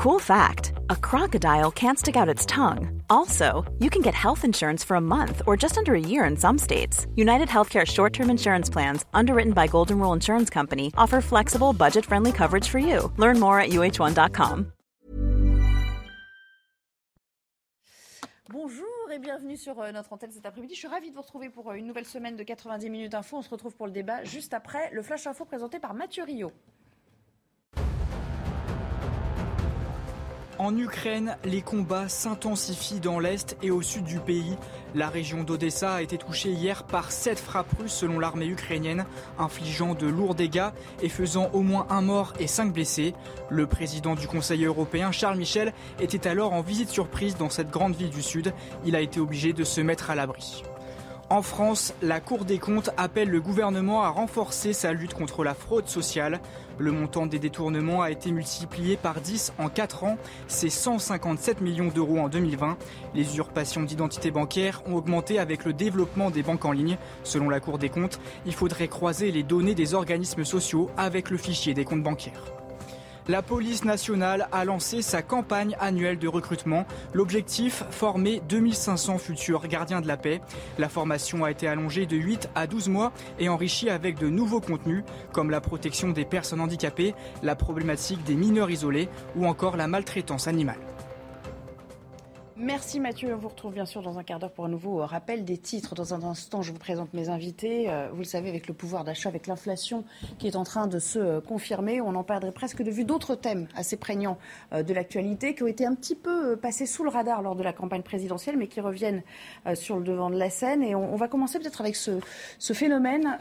Cool fact a crocodile can't stick out its tongue. Also, you can get health insurance for a month or just under a year in some states. United Healthcare short term insurance plans, underwritten by Golden Rule Insurance Company, offer flexible, budget friendly coverage for you. Learn more at uh1.com. Bonjour et bienvenue sur euh, notre antenne cet après-midi. Je suis ravie de vous retrouver pour euh, une nouvelle semaine de 90 minutes info. On se retrouve pour le débat juste après le Flash Info présenté par Mathieu Rio. En Ukraine, les combats s'intensifient dans l'est et au sud du pays. La région d'Odessa a été touchée hier par sept frappes russes selon l'armée ukrainienne, infligeant de lourds dégâts et faisant au moins un mort et cinq blessés. Le président du Conseil européen, Charles Michel, était alors en visite surprise dans cette grande ville du sud. Il a été obligé de se mettre à l'abri. En France, la Cour des comptes appelle le gouvernement à renforcer sa lutte contre la fraude sociale. Le montant des détournements a été multiplié par 10 en 4 ans, c'est 157 millions d'euros en 2020. Les usurpations d'identité bancaire ont augmenté avec le développement des banques en ligne. Selon la Cour des comptes, il faudrait croiser les données des organismes sociaux avec le fichier des comptes bancaires. La police nationale a lancé sa campagne annuelle de recrutement. L'objectif, former 2500 futurs gardiens de la paix. La formation a été allongée de 8 à 12 mois et enrichie avec de nouveaux contenus comme la protection des personnes handicapées, la problématique des mineurs isolés ou encore la maltraitance animale. Merci Mathieu. On vous retrouve bien sûr dans un quart d'heure pour un nouveau rappel des titres. Dans un instant, je vous présente mes invités. Euh, vous le savez, avec le pouvoir d'achat, avec l'inflation qui est en train de se euh, confirmer, on en perdrait presque de vue d'autres thèmes assez prégnants euh, de l'actualité qui ont été un petit peu passés sous le radar lors de la campagne présidentielle, mais qui reviennent sur le devant de la scène. Et on, va commencer peut-être avec ce phénomène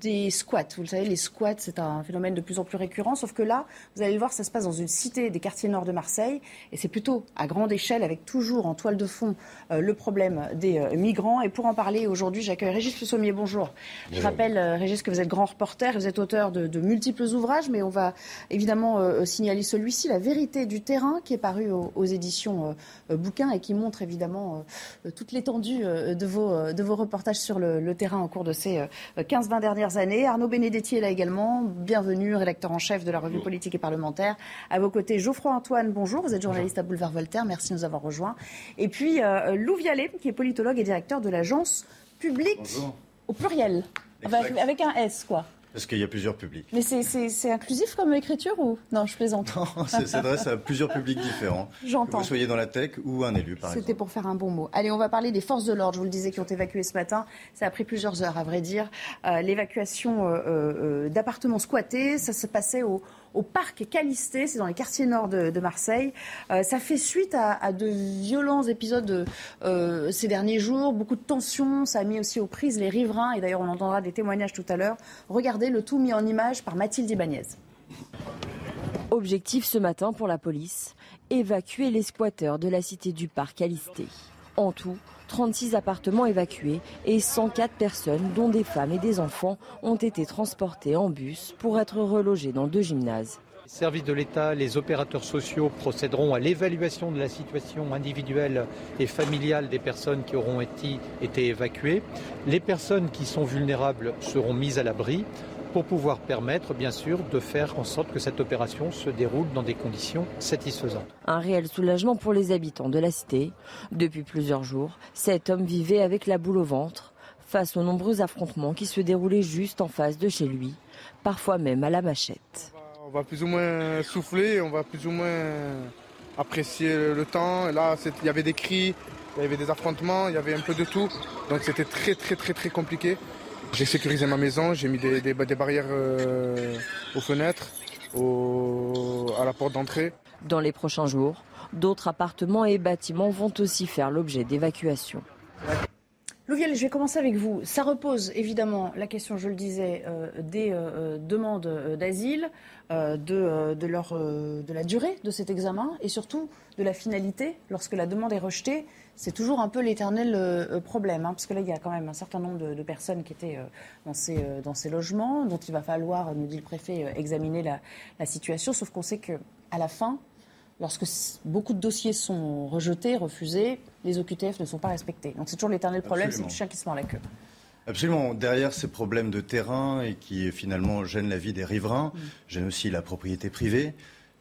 des squats. Vous le savez, les squats, c'est un phénomène de plus en plus récurrent, sauf que là, vous allez le voir, ça se passe dans une cité des quartiers nord de Marseille, et c'est plutôt à grande échelle avec toujours en toile de fond euh, le problème des euh, migrants. Et pour en parler aujourd'hui, j'accueille Régis Le Bonjour. Je rappelle, euh, Régis, que vous êtes grand reporter, vous êtes auteur de, multiples ouvrages, mais on va évidemment signaler celui-ci, La vérité du terrain, qui est paru aux, éditions Bouquins et qui montre évidemment toute l'étendue de, vos, de vos reportages sur le, terrain au cours de ces 15-20 dernières années. Arnaud Benedetti est là également. Bienvenue, rédacteur en chef de la revue politique et parlementaire. À vos côtés, Geoffroy Antoine, bonjour. Vous êtes journaliste à Boulevard Voltaire. Merci de nous avoir rejoints. Et puis euh, Lou Vialet, qui est politologue et directeur de l'agence publique au pluriel, avec, un S, quoi. Parce qu'il y a plusieurs publics. Mais c'est inclusif comme écriture ou? Non, je plaisante. Non, ça s'adresse à plusieurs publics différents. J'entends. Que vous soyez dans la tech ou un élu, par exemple. C'était pour faire un bon mot. Allez, on va parler des forces de l'ordre, je vous le disais, qui ont évacué ce matin. Ça a pris plusieurs heures, à vrai dire. Euh, l'évacuation euh, d'appartements squattés, ça se passait au, au parc Calisté, c'est dans les quartiers nord de, Marseille. Euh, ça fait suite à, de violents épisodes euh, ces derniers jours, beaucoup de tensions, ça a mis aussi aux prises les riverains, et d'ailleurs on entendra des témoignages tout à l'heure. Regardez le tout mis en image par Mathilde Ibanez. Objectif ce matin pour la police, évacuer les squatteurs de la cité du parc Calisté. En tout, 36 appartements évacués et 104 personnes, dont des femmes et des enfants, ont été transportées en bus pour être relogées dans deux gymnases. Les services de l'État, les opérateurs sociaux procéderont à l'évaluation de la situation individuelle et familiale des personnes qui auront été, été évacuées. Les personnes qui sont vulnérables seront mises à l'abri pour pouvoir permettre, bien sûr, de faire en sorte que cette opération se déroule dans des conditions satisfaisantes. Un réel soulagement pour les habitants de la cité. Depuis plusieurs jours, cet homme vivait avec la boule au ventre face aux nombreux affrontements qui se déroulaient juste en face de chez lui, parfois même à la machette. On va plus ou moins souffler, on va plus ou moins apprécier le temps. Là, il y avait des cris, il y avait des affrontements, il y avait un peu de tout. Donc c'était très très très très compliqué. J'ai sécurisé ma maison, j'ai mis des, barrières euh, aux fenêtres, à la porte d'entrée. Dans les prochains jours, d'autres appartements et bâtiments vont aussi faire l'objet d'évacuation. Louviel, je vais commencer avec vous. Ça repose évidemment la question, je le disais, euh, des euh, demandes d'asile, de, de, leur, de la durée de cet examen et surtout de la finalité lorsque la demande est rejetée c'est toujours un peu l'éternel euh, problème, hein, parce que là, il y a quand même un certain nombre de, personnes qui étaient euh, dans, ces, euh, dans ces logements, dont il va falloir, nous dit le préfet, examiner la, situation. Sauf qu'on sait qu'à la fin, lorsque beaucoup de dossiers sont rejetés, refusés, les OQTF ne sont pas respectés. Donc c'est toujours l'éternel problème, c'est le chien qui se mord la queue. Absolument. Derrière ces problèmes de terrain et qui finalement gênent la vie des riverains, mm. gênent aussi la propriété privée,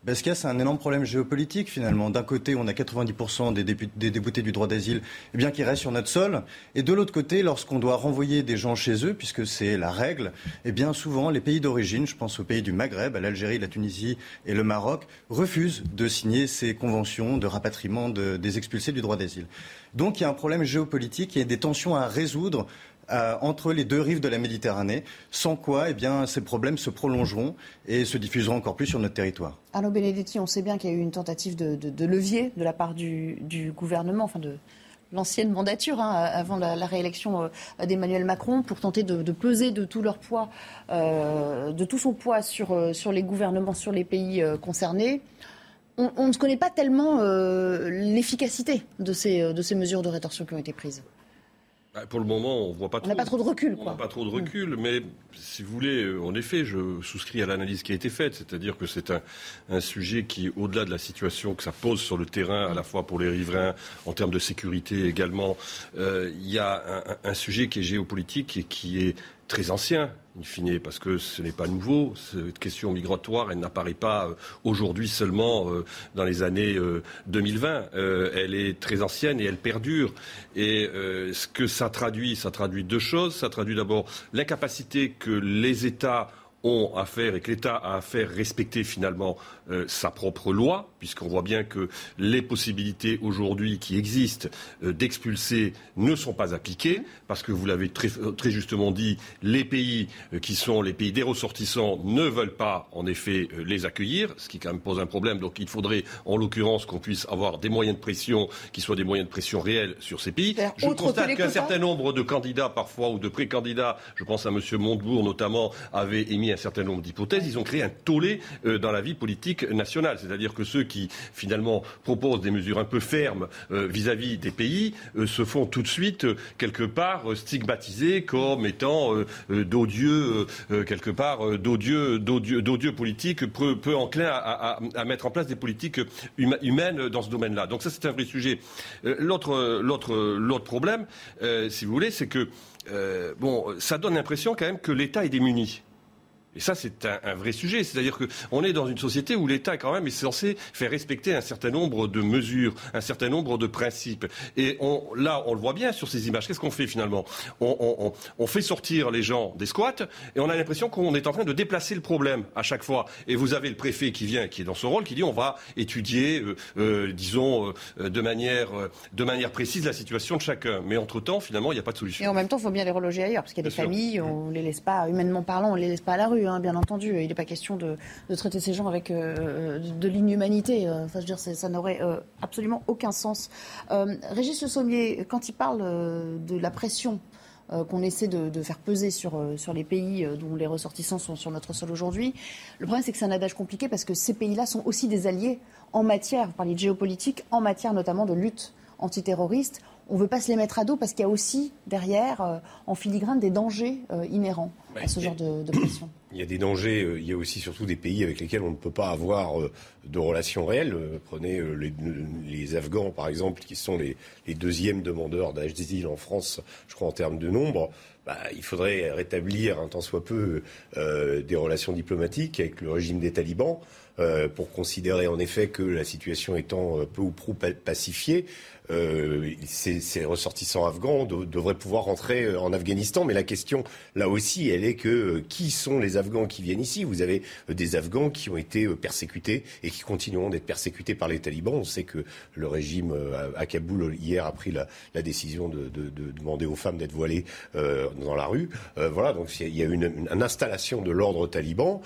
ce qu'il y a, c'est un énorme problème géopolitique finalement. D'un côté, on a 90% des, des, déboutés du droit d'asile eh bien, qui restent sur notre sol. Et de l'autre côté, lorsqu'on doit renvoyer des gens chez eux, puisque c'est la règle, eh bien souvent les pays d'origine, je pense aux pays du Maghreb, à l'Algérie, la Tunisie et le Maroc, refusent de signer ces conventions de rapatriement des expulsés du droit d'asile. Donc il y a un problème géopolitique, il y a des tensions à résoudre euh, entre les deux rives de la Méditerranée, sans quoi eh bien, ces problèmes se prolongeront et se diffuseront encore plus sur notre territoire. Arnaud Benedetti, on sait bien qu'il y a eu une tentative de, levier de la part du, gouvernement, enfin de l'ancienne mandature, hein, avant la, réélection euh, d'Emmanuel Macron, pour tenter de, peser euh, de tout son poids sur, les gouvernements, sur les pays concernés. On, ne connaît pas tellement l'efficacité de ces mesures de rétorsion qui ont été prises. Bah, pour le moment, on voit pas trop. On n'a pas trop de recul. On n'a pas trop de recul, mais si vous voulez, euh, en effet, je souscris à l'analyse qui a été faite, c'est-à-dire que c'est un, sujet qui, au-delà de la situation que ça pose sur le terrain, à la fois pour les riverains, en termes de sécurité également, euh, il y a un, un, sujet qui est géopolitique et qui est très ancien, in fine, parce que ce n'est pas nouveau. Cette question migratoire, elle n'apparaît pas euh, aujourd'hui seulement euh, dans les années 2020. Euh, elle est très ancienne et elle perdure. Et ce que ça traduit, ça traduit deux choses. Ça traduit d'abord l'incapacité que les États ont à faire et que l'État a à faire respecter finalement euh, sa propre loi, puisqu'on voit bien que les possibilités aujourd'hui qui existent euh, d'expulser ne sont pas appliquées, parce que vous l'avez très, très, justement dit, les pays euh, qui sont les pays des ressortissants ne veulent pas en effet les accueillir, ce qui quand même pose un problème. Donc il faudrait en l'occurrence qu'on puisse avoir des moyens de pression qui soient des moyens de pression réels sur ces pays. Je constate qu'un certain nombre de candidats parfois ou de pré-candidats, je pense à M. Montebourg notamment, avaient émis un certain nombre d'hypothèses, ils ont créé un tollé euh, dans la vie politique nationale. C'est-à-dire que ceux qui, finalement, proposent des mesures un peu fermes euh, vis-à-vis des pays euh, se font tout de suite, quelque part, stigmatisés comme étant d'odieux, quelque part, d'odieux, d'odieux, politiques, peu, enclins à, mettre en place des politiques humaines dans ce domaine-là. Donc ça, c'est un vrai sujet. l'autre problème, si vous voulez, c'est que bon, ça donne l'impression quand même que l'État est démuni. Et ça, c'est un, vrai sujet. C'est-à-dire qu'on est dans une société où l'État, quand même, est censé faire respecter un certain nombre de mesures, un certain nombre de principes. Et on, là, on le voit bien sur ces images. Qu'est-ce qu'on fait finalement? On, on, fait sortir les gens des squats et on a l'impression qu'on est en train de déplacer le problème à chaque fois. Et vous avez le préfet qui vient, qui est dans son rôle, qui dit on va étudier, euh, euh, disons, euh, de, manière, de manière précise la situation de chacun. Mais entre-temps, finalement, il n'y a pas de solution. Et en même temps, il faut bien les reloger ailleurs, parce qu'il y a des familles, on ne les laisse pas, humainement parlant, on ne les laisse pas à la rue. Hein, bien entendu. Il n'est pas question de, traiter ces gens avec euh, de l'inhumanité. Euh, enfin, je ça n'aurait euh, absolument aucun sens. Régis Le Sommier, quand il parle de la pression qu'on essaie de, faire peser sur, sur les pays dont les ressortissants sont sur notre sol aujourd'hui. Le problème, c'est que c'est un adage compliqué parce que ces pays-là sont aussi des alliés en matière, vous parlez de géopolitique, en matière notamment de lutte antiterroriste. On ne veut pas se les mettre à dos parce qu'il y a aussi derrière, en filigrane, des dangers inhérents à ce genre de pression. Il y a des dangers, euh, il y a aussi surtout des pays avec lesquels on ne peut pas avoir euh, de relations réelles. Euh, prenez les, Afghans, par exemple, qui sont les, deuxièmes demandeurs d'asile en France, je crois, en termes de nombre. Bah, il faudrait rétablir un tant soit peu des relations diplomatiques avec le régime des talibans pour considérer en effet que la situation étant peu ou prou pacifiée, euh, ces, ressortissants afghans devraient pouvoir rentrer euh, en Afghanistan. Mais la question, là aussi, elle est que euh, qui sont les Afghans qui viennent ici? Vous avez des Afghans qui ont été persécutés et qui continueront d'être persécutés par les talibans. On sait que le régime à Kaboul, hier, a pris la, décision de, demander aux femmes d'être voilées dans la rue. voilà, donc il y a une, une, installation de l'ordre taliban.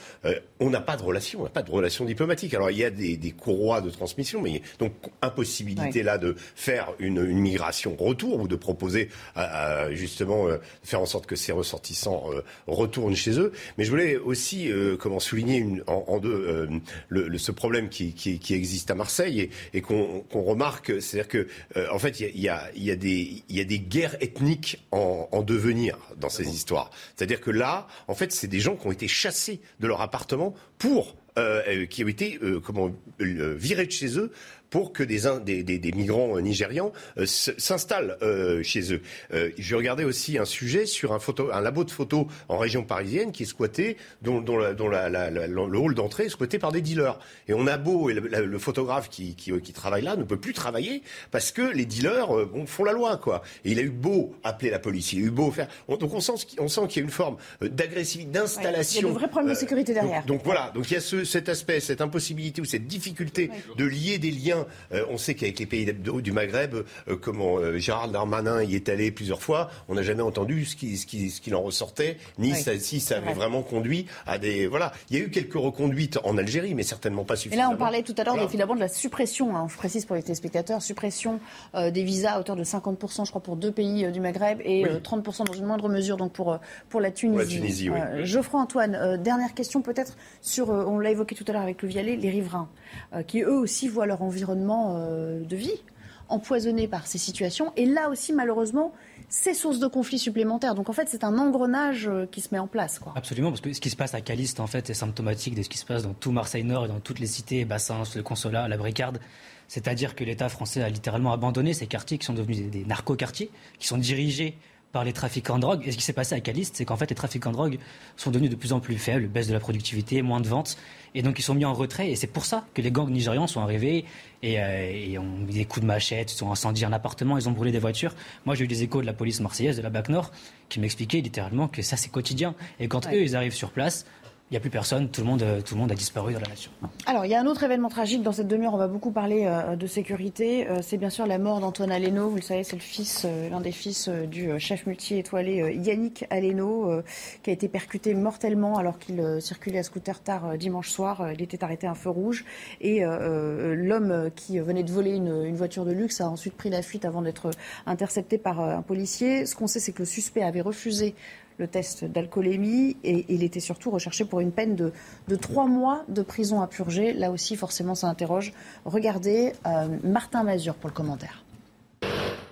on n'a pas de relation, on n'a pas de relation diplomatique. Alors il y a des, courroies de transmission, mais donc impossibilité là de faire une, migration retour ou de proposer à, justement euh, faire en sorte que ces ressortissants euh, retournent chez eux. Mais je voulais aussi euh, comment souligner une, en, deux le, ce problème qui, qui, existe à Marseille et, qu'on remarque, c'est-à-dire que en fait il y a, y, a des, y a des guerres ethniques en, en devenir dans ces histoires. C'est-à-dire que là, en fait, c'est des gens qui ont été chassés de leur appartement pour qui ont été comment virés de chez eux pour que des, des, des, migrants nigérians s'installent chez eux. je regardais aussi un sujet sur un, photo, un labo de photos en région parisienne qui est squatté, dont, dont, dont le hall d'entrée est squatté par des dealers. Et on a beau, et le, photographe qui, qui, qui, travaille là ne peut plus travailler parce que les dealers font la loi. quoi. Et il a eu beau appeler la police, il a eu beau faire... donc on sent, on sent qu'il y a une forme d'agressivité, d'installation. il y a de vrais problèmes de sécurité derrière. Donc, voilà, donc il y a ce, cet aspect, cette impossibilité ou cette difficulté de lier des liens. On sait qu'avec les pays du Maghreb, comment Gérard Darmanin y est allé plusieurs fois, on n'a jamais entendu ce qu'il ce qui, ce en ressortait, ni si ça avait vraiment conduit à des... Voilà, il y a eu quelques reconduites en Algérie, mais certainement pas suffisamment. Et là, on parlait tout à l'heure de la suppression, hein, je précise pour les téléspectateurs, suppression euh, des visas à hauteur de 50%, je crois, pour deux pays euh, du Maghreb et 30% euh, dans une moindre mesure donc pour, pour la Tunisie. la Tunisie oui. Geoffroy Antoine, dernière question peut-être sur, on l'a évoqué tout à l'heure avec Vialet, les riverains, qui eux aussi voient leur environnement de vie empoisonné par ces situations. Et là aussi, malheureusement, c'est source de conflits supplémentaires. Donc en fait, c'est un engrenage euh, qui se met en place. Quoi. Absolument, parce que ce qui se passe à Caliste, en fait, est symptomatique de ce qui se passe dans tout Marseille-Nord et dans toutes les cités, Bassins, le Consolat, la Bricarde. C'est-à-dire que l'État français a littéralement abandonné ces quartiers qui sont devenus des, des narco-quartiers, qui sont dirigés par les trafiquants de drogue. Et ce qui s'est passé à Caliste, c'est qu'en fait, les trafiquants de drogue sont devenus de plus en plus faibles, baisse de la productivité, moins de ventes. Et donc, ils sont mis en retrait. Et c'est pour ça que les gangs nigérians sont arrivés et, euh, ont mis des coups de machette, ils ont incendié un appartement, ils ont brûlé des voitures. Moi, j'ai eu des échos de la police marseillaise, de la BAC Nord, qui m'expliquaient littéralement que ça, c'est quotidien. Et quand eux, ils arrivent sur place, il n'y a plus personne, tout le, monde, euh, tout le monde a disparu dans la nation. Alors, il y a un autre événement tragique dans cette demi-heure, on va beaucoup parler euh, de sécurité. Euh, c'est bien sûr la mort d'Antoine Aleno. Vous le savez, c'est le fils, l'un des fils du chef multi-étoilé Yannick Aleno, qui a été percuté mortellement alors qu'il circulait à scooter tard dimanche soir. Il était arrêté à un feu rouge. Et l'homme qui venait de voler une, une, voiture de luxe a ensuite pris la fuite avant d'être intercepté par un policier. Ce qu'on sait, c'est que le suspect avait refusé le test d'alcoolémie et il était surtout recherché pour une peine de, trois mois de prison à purger. Là aussi, forcément, ça interroge. Regardez euh, Martin Mazur pour le commentaire.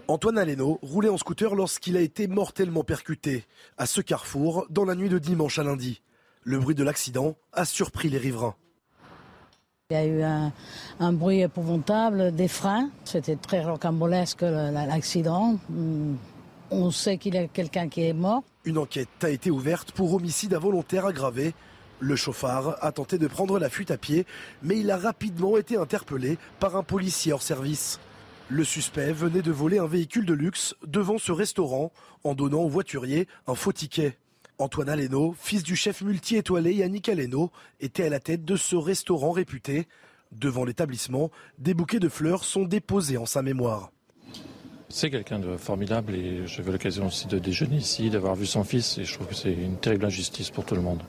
Antoine Aleno roulait en scooter lorsqu'il a été mortellement percuté à ce carrefour dans la nuit de dimanche à lundi. Le bruit de l'accident a surpris les riverains. Il y a eu un, un bruit épouvantable, des freins. C'était très rocambolesque l'accident. On sait qu'il y a quelqu'un qui est mort. Une enquête a été ouverte pour homicide involontaire aggravé. Le chauffard a tenté de prendre la fuite à pied, mais il a rapidement été interpellé par un policier hors service. Le suspect venait de voler un véhicule de luxe devant ce restaurant en donnant au voiturier un faux ticket. Antoine Aleno, fils du chef multi-étoilé Yannick Aleno, était à la tête de ce restaurant réputé. Devant l'établissement, des bouquets de fleurs sont déposés en sa mémoire. C'est quelqu'un de formidable et j'avais l'occasion aussi de déjeuner ici, d'avoir vu son fils et je trouve que c'est une terrible injustice pour tout le monde.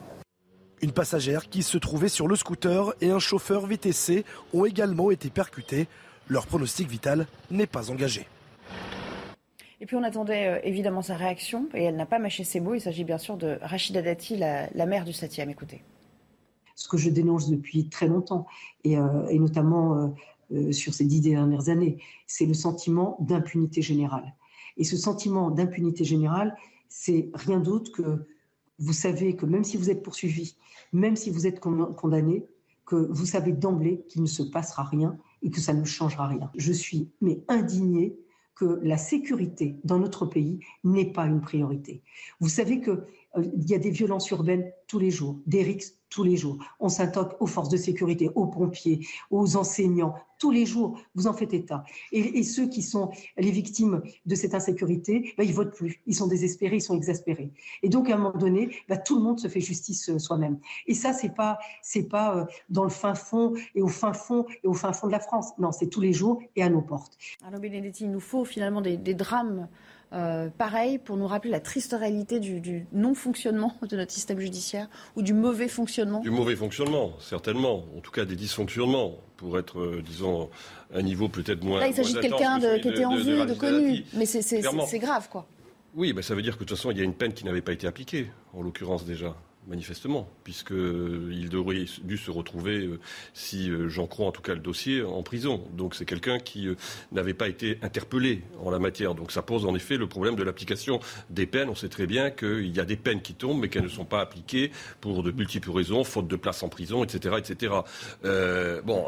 Une passagère qui se trouvait sur le scooter et un chauffeur VTC ont également été percutés. Leur pronostic vital n'est pas engagé. Et puis on attendait euh, évidemment sa réaction et elle n'a pas mâché ses mots. Il s'agit bien sûr de Rachida Dati, la, mère du 7e. Écoutez. Ce que je dénonce depuis très longtemps et, euh, notamment euh, euh, sur ces dix dernières années, c'est le sentiment d'impunité générale. Et ce sentiment d'impunité générale, c'est rien d'autre que vous savez que même si vous êtes poursuivi, même si vous êtes condamné, que vous savez d'emblée qu'il ne se passera rien et que ça ne changera rien. Je suis mais indignée que la sécurité dans notre pays n'est pas une priorité. Vous savez qu'il euh, y a des violences urbaines tous les jours, des rixes tous les jours. On s'intoque aux forces de sécurité, aux pompiers, aux enseignants, tous les jours. Vous en faites état. Et, ceux qui sont les victimes de cette insécurité, bah, ils votent plus. Ils sont désespérés, ils sont exaspérés. Et donc, à un moment donné, bah, tout le monde se fait justice euh, soi-même. Et ça, c'est pas, c'est pas euh, dans le fin fond et au fin fond et au fin fond de la France. Non, c'est tous les jours et à nos portes. Alors, Benedetti, il nous faut finalement des drames euh, pareil, pour nous rappeler la triste réalité du, non-fonctionnement de notre système judiciaire ou du mauvais fonctionnement Du mauvais fonctionnement, certainement. En tout cas, des dysfonctionnements, pour être, euh, disons, à un niveau peut-être moins. Là, il s'agit de quelqu'un qui était en vue, de, connu. Mais c'est grave, quoi. Oui, bah, ça veut dire que de toute façon, il y a une peine qui n'avait pas été appliquée, en l'occurrence déjà. Manifestement, puisqu'il aurait dû se retrouver, si j'en crois en tout cas le dossier, en prison. Donc c'est quelqu'un qui n'avait pas été interpellé en la matière. Donc ça pose en effet le problème de l'application des peines. On sait très bien qu'il y a des peines qui tombent, mais qu'elles ne sont pas appliquées pour de multiples raisons, faute de place en prison, etc. etc. bon,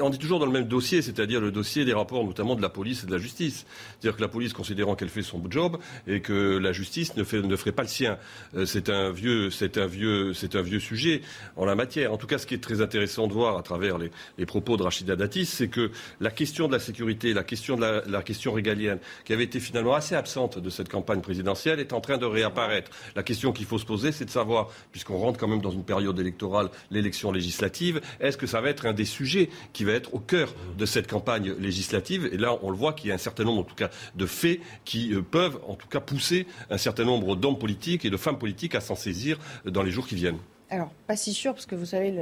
on est toujours dans le même dossier, c'est-à-dire le dossier des rapports notamment de la police et de la justice. C'est-à-dire que la police, considérant qu'elle fait son job, et que la justice ne, fait, ne ferait pas le sien. c'est un vieux, c'est un vieux, c'est un vieux sujet en la matière. En tout cas, ce qui est très intéressant de voir à travers les, propos de Rachida Dati, c'est que la question de la sécurité, la question la, question régalienne, qui avait été finalement assez absente de cette campagne présidentielle, est en train de réapparaître. La question qu'il faut se poser, c'est de savoir, puisqu'on rentre quand même dans une période électorale, l'élection législative, est-ce que ça va être un des sujets qui va être au cœur de cette campagne législative? Et là, on le voit qu'il y a un certain nombre, en tout cas, de faits qui euh, peuvent, en tout cas, pousser un certain nombre d'hommes politiques et de femmes politiques à s'en saisir dans les jours qui viennent. Alors, pas si sûr, parce que vous savez,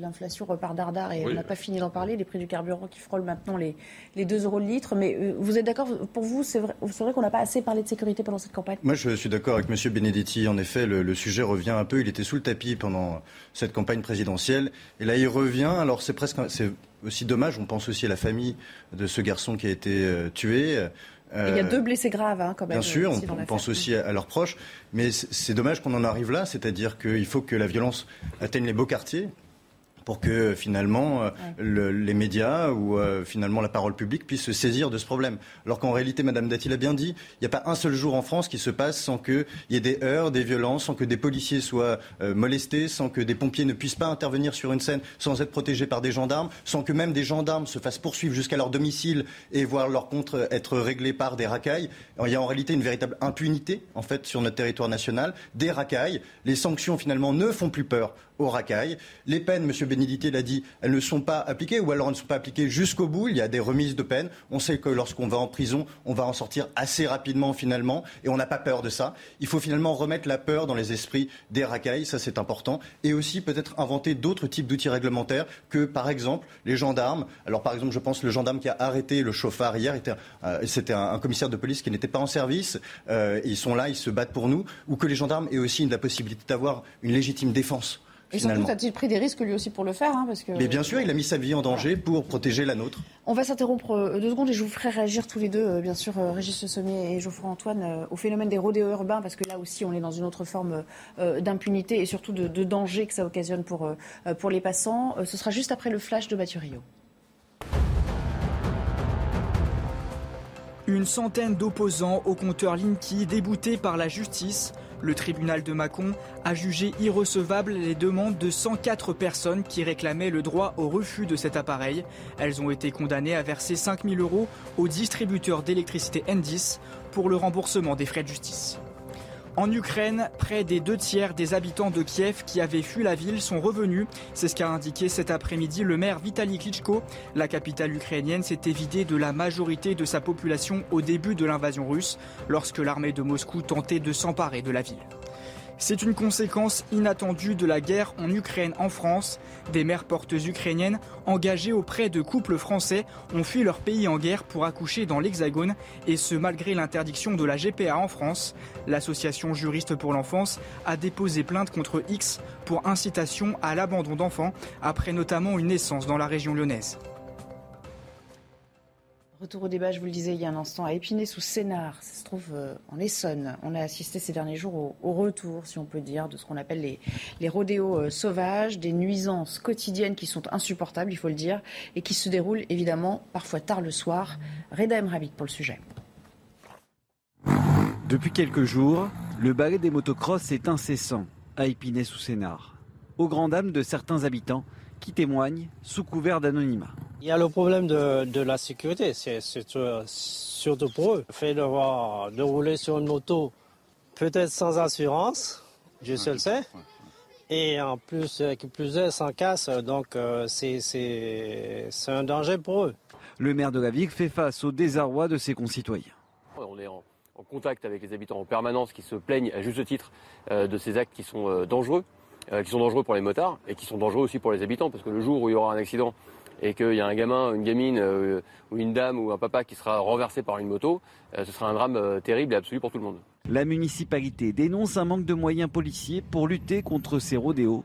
l'inflation repart dardard et on n'a pas fini d'en parler. Les prix du carburant qui frôlent maintenant les, les 2 euros le litre. Mais euh, vous êtes d'accord, pour vous, c'est vrai, vrai qu'on n'a pas assez parlé de sécurité pendant cette campagne? Moi, je suis d'accord avec M. Benedetti. En effet, le, sujet revient un peu. Il était sous le tapis pendant cette campagne présidentielle. Et là, il revient. Alors, c'est presque. C'est aussi dommage. On pense aussi à la famille de ce garçon qui a été euh, tué il y a deux blessés graves, hein, quand même. Bien sûr, on, pense aussi à, leurs proches. Mais c'est dommage qu'on en arrive là, c'est-à-dire qu'il faut que la violence atteigne les beaux quartiers pour que finalement euh, les médias ou euh, finalement la parole publique puissent se saisir de ce problème. Alors qu'en réalité, Madame Dati l'a bien dit, il n'y a pas un seul jour en France qui se passe sans qu'il y ait des heurts, des violences, sans que des policiers soient euh, molestés, sans que des pompiers ne puissent pas intervenir sur une scène sans être protégés par des gendarmes, sans que même des gendarmes se fassent poursuivre jusqu'à leur domicile et voir leur compte être réglé par des racailles. il y a en réalité une véritable impunité en fait sur notre territoire national, des racailles. Les sanctions finalement ne font plus peur aux racailles. Les peines, M. Bénédité l'a dit, elles ne sont pas appliquées ou alors elles ne sont pas appliquées jusqu'au bout. Il y a des remises de peine. On sait que lorsqu'on va en prison, on va en sortir assez rapidement finalement et on n'a pas peur de ça. Il faut finalement remettre la peur dans les esprits des racailles, ça c'est important. Et aussi peut-être inventer d'autres types d'outils réglementaires que par exemple les gendarmes. Alors par exemple, je pense le gendarme qui a arrêté le chauffard hier, c'était un, commissaire de police qui n'était pas en service. Euh, ils sont là, ils se battent pour nous. Ou que les gendarmes aient aussi la possibilité d'avoir une légitime défense. Et sans doute a-t-il pris des risques lui aussi pour le faire hein, parce que... Mais bien sûr, il a mis sa vie en danger pour protéger la nôtre. On va s'interrompre euh, deux secondes et je vous ferai réagir tous les deux, euh, bien sûr, euh, Régis Sommier et Geoffroy Antoine, au phénomène des rodéos urbains, parce que là aussi, on est dans une autre forme d'impunité et surtout de, danger que ça occasionne pour, pour les passants. Ce sera juste après le flash de Mathieu Une centaine d'opposants au compteur Linky déboutés par la justice le tribunal de Mâcon a jugé irrecevables les demandes de 104 personnes qui réclamaient le droit au refus de cet appareil. Elles ont été condamnées à verser 5 000 euros au distributeur d'électricité Endis pour le remboursement des frais de justice. En Ukraine, près des deux tiers des habitants de Kiev qui avaient fui la ville sont revenus. C'est ce qu'a indiqué cet après-midi le maire Vitaly Klitschko. La capitale ukrainienne s'était vidée de la majorité de sa population au début de l'invasion russe, lorsque l'armée de Moscou tentait de s'emparer de la ville. C'est une conséquence inattendue de la guerre en Ukraine en France. Des mères portes ukrainiennes engagées auprès de couples français ont fui leur pays en guerre pour accoucher dans l'Hexagone et ce malgré l'interdiction de la GPA en France. L'association Juriste pour l'enfance a déposé plainte contre X pour incitation à l'abandon d'enfants après notamment une naissance dans la région lyonnaise. Retour au débat, je vous le disais il y a un instant, à Épinay sous Sénard, ça se trouve euh, en Essonne. On a assisté ces derniers jours au, retour, si on peut dire, de ce qu'on appelle les, rodéos euh, sauvages, des nuisances quotidiennes qui sont insupportables, il faut le dire, et qui se déroulent évidemment parfois tard le soir. Reda Emravik pour le sujet. Depuis quelques jours, le balai des motocross est incessant à Épinay sous Sénard, aux grandes dames de certains habitants qui témoignent sous couvert d'anonymat. Il y a le problème de, la sécurité, c'est surtout pour eux. Le fait de, voir, de rouler sur une moto, peut-être sans assurance, Dieu seul sait, et en plus, qui plus est, sans casse, donc euh, c'est un danger pour eux. Le maire de la ville fait face au désarroi de ses concitoyens. On est en, contact avec les habitants en permanence qui se plaignent à juste titre euh, de ces actes qui sont euh, dangereux, qui sont dangereux pour les motards et qui sont dangereux aussi pour les habitants, parce que le jour où il y aura un accident et qu'il y a un gamin, une gamine euh, ou une dame ou un papa qui sera renversé par une moto, euh, ce sera un drame euh, terrible et absolu pour tout le monde. La municipalité dénonce un manque de moyens policiers pour lutter contre ces rodéos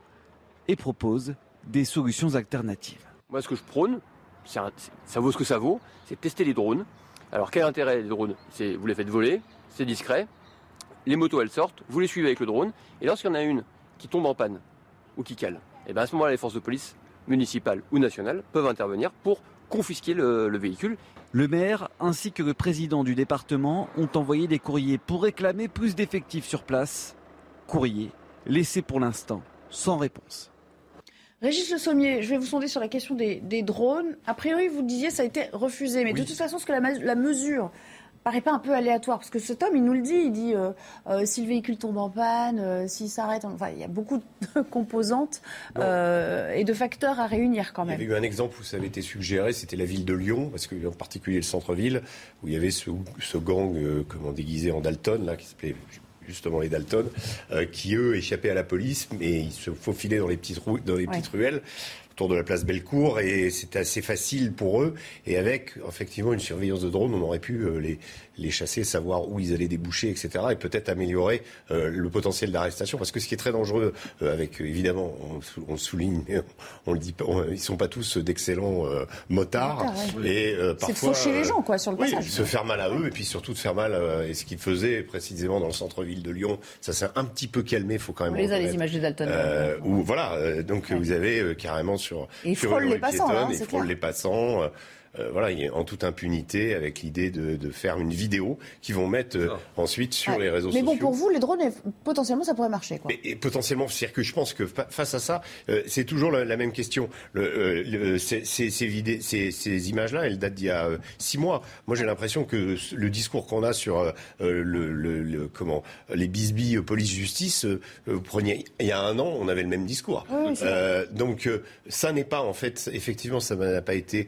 et propose des solutions alternatives. Moi, ce que je prône, ça vaut ce que ça vaut, c'est tester les drones. Alors, quel intérêt les drones? C'est Vous les faites voler, c'est discret, les motos elles sortent, vous les suivez avec le drone, et lorsqu'il y en a une qui tombe en panne ou qui cale, et eh bien à ce moment-là, les forces de police municipales ou nationales peuvent intervenir pour confisquer le, le véhicule. Le maire ainsi que le président du département ont envoyé des courriers pour réclamer plus d'effectifs sur place. Courrier laissé pour l'instant sans réponse. Régis Le Sommier, je vais vous sonder sur la question des, drones. A priori, vous disiez ça a été refusé, mais de toute façon, ce que la, la mesure paraît pas un peu aléatoire Parce que cet homme, il nous le dit, il dit euh, euh, si le véhicule tombe en panne, euh, s'il s'arrête, enfin, il y a beaucoup de composantes et de facteurs à réunir quand même. Il y avait eu un exemple où ça avait été suggéré, c'était la ville de Lyon, parce que en particulier le centre-ville, où il y avait ce, gang, comment déguisé en Dalton, là, qui s'appelait justement les Dalton, qui eux échappaient à la police, mais ils se faufilaient dans les petites, dans les petites ruelles autour de la place Bellecour et c'était assez facile pour eux. Et avec effectivement une surveillance de drone, on aurait pu les, les chasser, savoir où ils allaient déboucher, etc. Et peut-être améliorer euh, le potentiel d'arrestation. Parce que ce qui est très dangereux, euh, avec évidemment, on, souligne, mais on, le dit pas, ils sont pas tous d'excellents euh, motards. Et parfois, c'est les gens, quoi, sur le passage. se faire mal à eux et puis surtout de faire mal. et ce qu'ils faisaient précisément dans le centre-ville de Lyon, ça s'est un petit peu calmé. Il faut quand même. On les a les images de Dalton. Où voilà, donc vous avez carrément sur. Ils frôlent les passants. Hein, ils frôlent les passants. Euh, voilà, en toute impunité, avec l'idée de, faire une vidéo qu'ils vont mettre euh, ensuite sur les réseaux sociaux. Mais bon, pour vous, les drones, potentiellement, ça pourrait marcher. Quoi. Et, potentiellement, c'est-à-dire que je pense que face à ça, euh, c'est toujours la, même question. Le, ces, ces, ces, images-là, elles datent d'il y a six mois. Moi, j'ai l'impression que le discours qu'on a sur le, comment les bisbilles police-justice, vous preniez il y a un an, on avait le même discours. donc, ça n'est pas en fait, effectivement, ça n'a pas été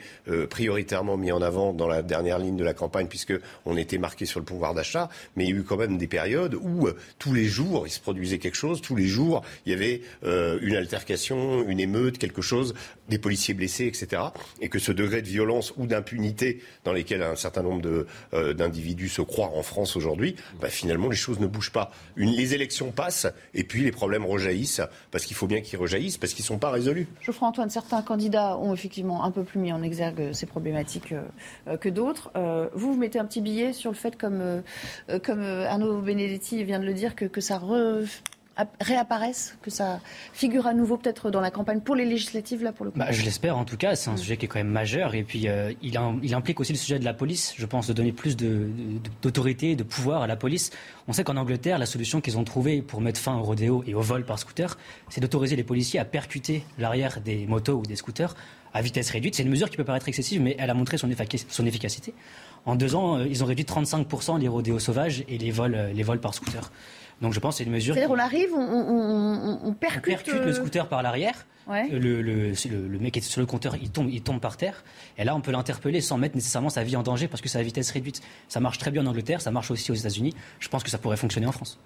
prioritaire prioritairement mis en avant dans la dernière ligne de la campagne, puisque on était marqué sur le pouvoir d'achat, mais il y a eu quand même des périodes où euh, tous les jours il se produisait quelque chose, tous les jours il y avait euh, une altercation, une émeute, quelque chose, des policiers blessés, etc. Et que ce degré de violence ou d'impunité dans lesquels un certain nombre euh, d'individus se croient en France aujourd'hui, bah, finalement les choses ne bougent pas. Une, les élections passent et puis les problèmes rejaillissent parce qu'il faut bien qu'ils rejaillissent parce qu'ils ne sont pas résolus. Geoffroy-Antoine, certains candidats ont effectivement un peu plus mis en exergue ces problèmes problématiques euh, que d'autres. Euh, vous, vous mettez un petit billet sur le fait, comme, euh, comme Arnaud Benedetti vient de le dire, que, que ça réapparaisse, que ça figure à nouveau peut-être dans la campagne pour les législatives là pour le coup. Bah, je l'espère en tout cas, c'est un sujet qui est quand même majeur et puis il, il, implique aussi le sujet de la police, je pense, de donner plus d'autorité, de, de, pouvoir à la police. On sait qu'en Angleterre, la solution qu'ils ont trouvée pour mettre fin au rodéo et au vol par scooter, c'est d'autoriser les policiers à percuter l'arrière des motos ou des scooters à vitesse réduite. C'est une mesure qui peut paraître excessive, mais elle a montré son, efficacité. En deux ans, euh, ils ont réduit 35% les rodéos sauvages et les vols, euh, les vols par scooter. Donc je pense que c'est une mesure. C'est-à-dire, on arrive, on, percute. le euh, scooter par l'arrière. Le, le, mec qui est sur le compteur, il tombe, il tombe par terre. Et là, on peut l'interpeller sans mettre nécessairement sa vie en danger parce que c'est à vitesse réduite. Ça marche très bien en Angleterre, ça marche aussi aux États-Unis. Je pense que ça pourrait fonctionner en France.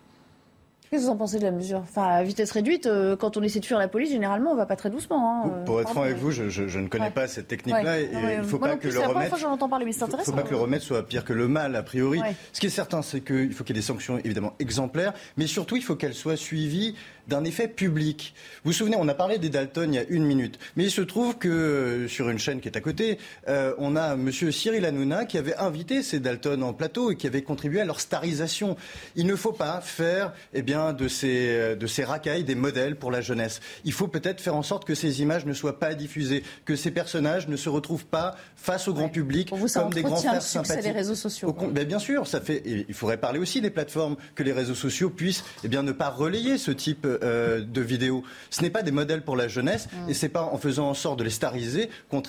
Qu'est-ce que vous en pensez de la mesure? Enfin, à vitesse réduite, euh, quand on essaie de fuir la police, généralement, on va pas très doucement. Hein, pour être franc avec vous, je, ne connais pas cette technique-là. Et il ne faut pas que le remède. faut pas que le remède soit pire que le mal, a priori. Ce qui est certain, c'est qu'il faut qu'il y ait des sanctions évidemment exemplaires, mais surtout, il faut qu'elles soient suivies d'un effet public. Vous vous souvenez, on a parlé des Dalton il y a une minute, mais il se trouve que sur une chaîne qui est à côté, euh, on a M. Cyril Hanouna qui avait invité ces Dalton en plateau et qui avait contribué à leur starisation. Il ne faut pas faire eh bien, de, ces, de ces racailles des modèles pour la jeunesse. Il faut peut-être faire en sorte que ces images ne soient pas diffusées, que ces personnages ne se retrouvent pas face au grand public comme des grands frères sympathiques. les réseaux sociaux. Ben, bien sûr, ça fait. Il faudrait parler aussi des plateformes, que les réseaux sociaux puissent eh bien, ne pas relayer ce type euh, de vidéos. Ce n'est pas des modèles pour la jeunesse mm. et c'est pas en faisant en sorte de les stariser qu'on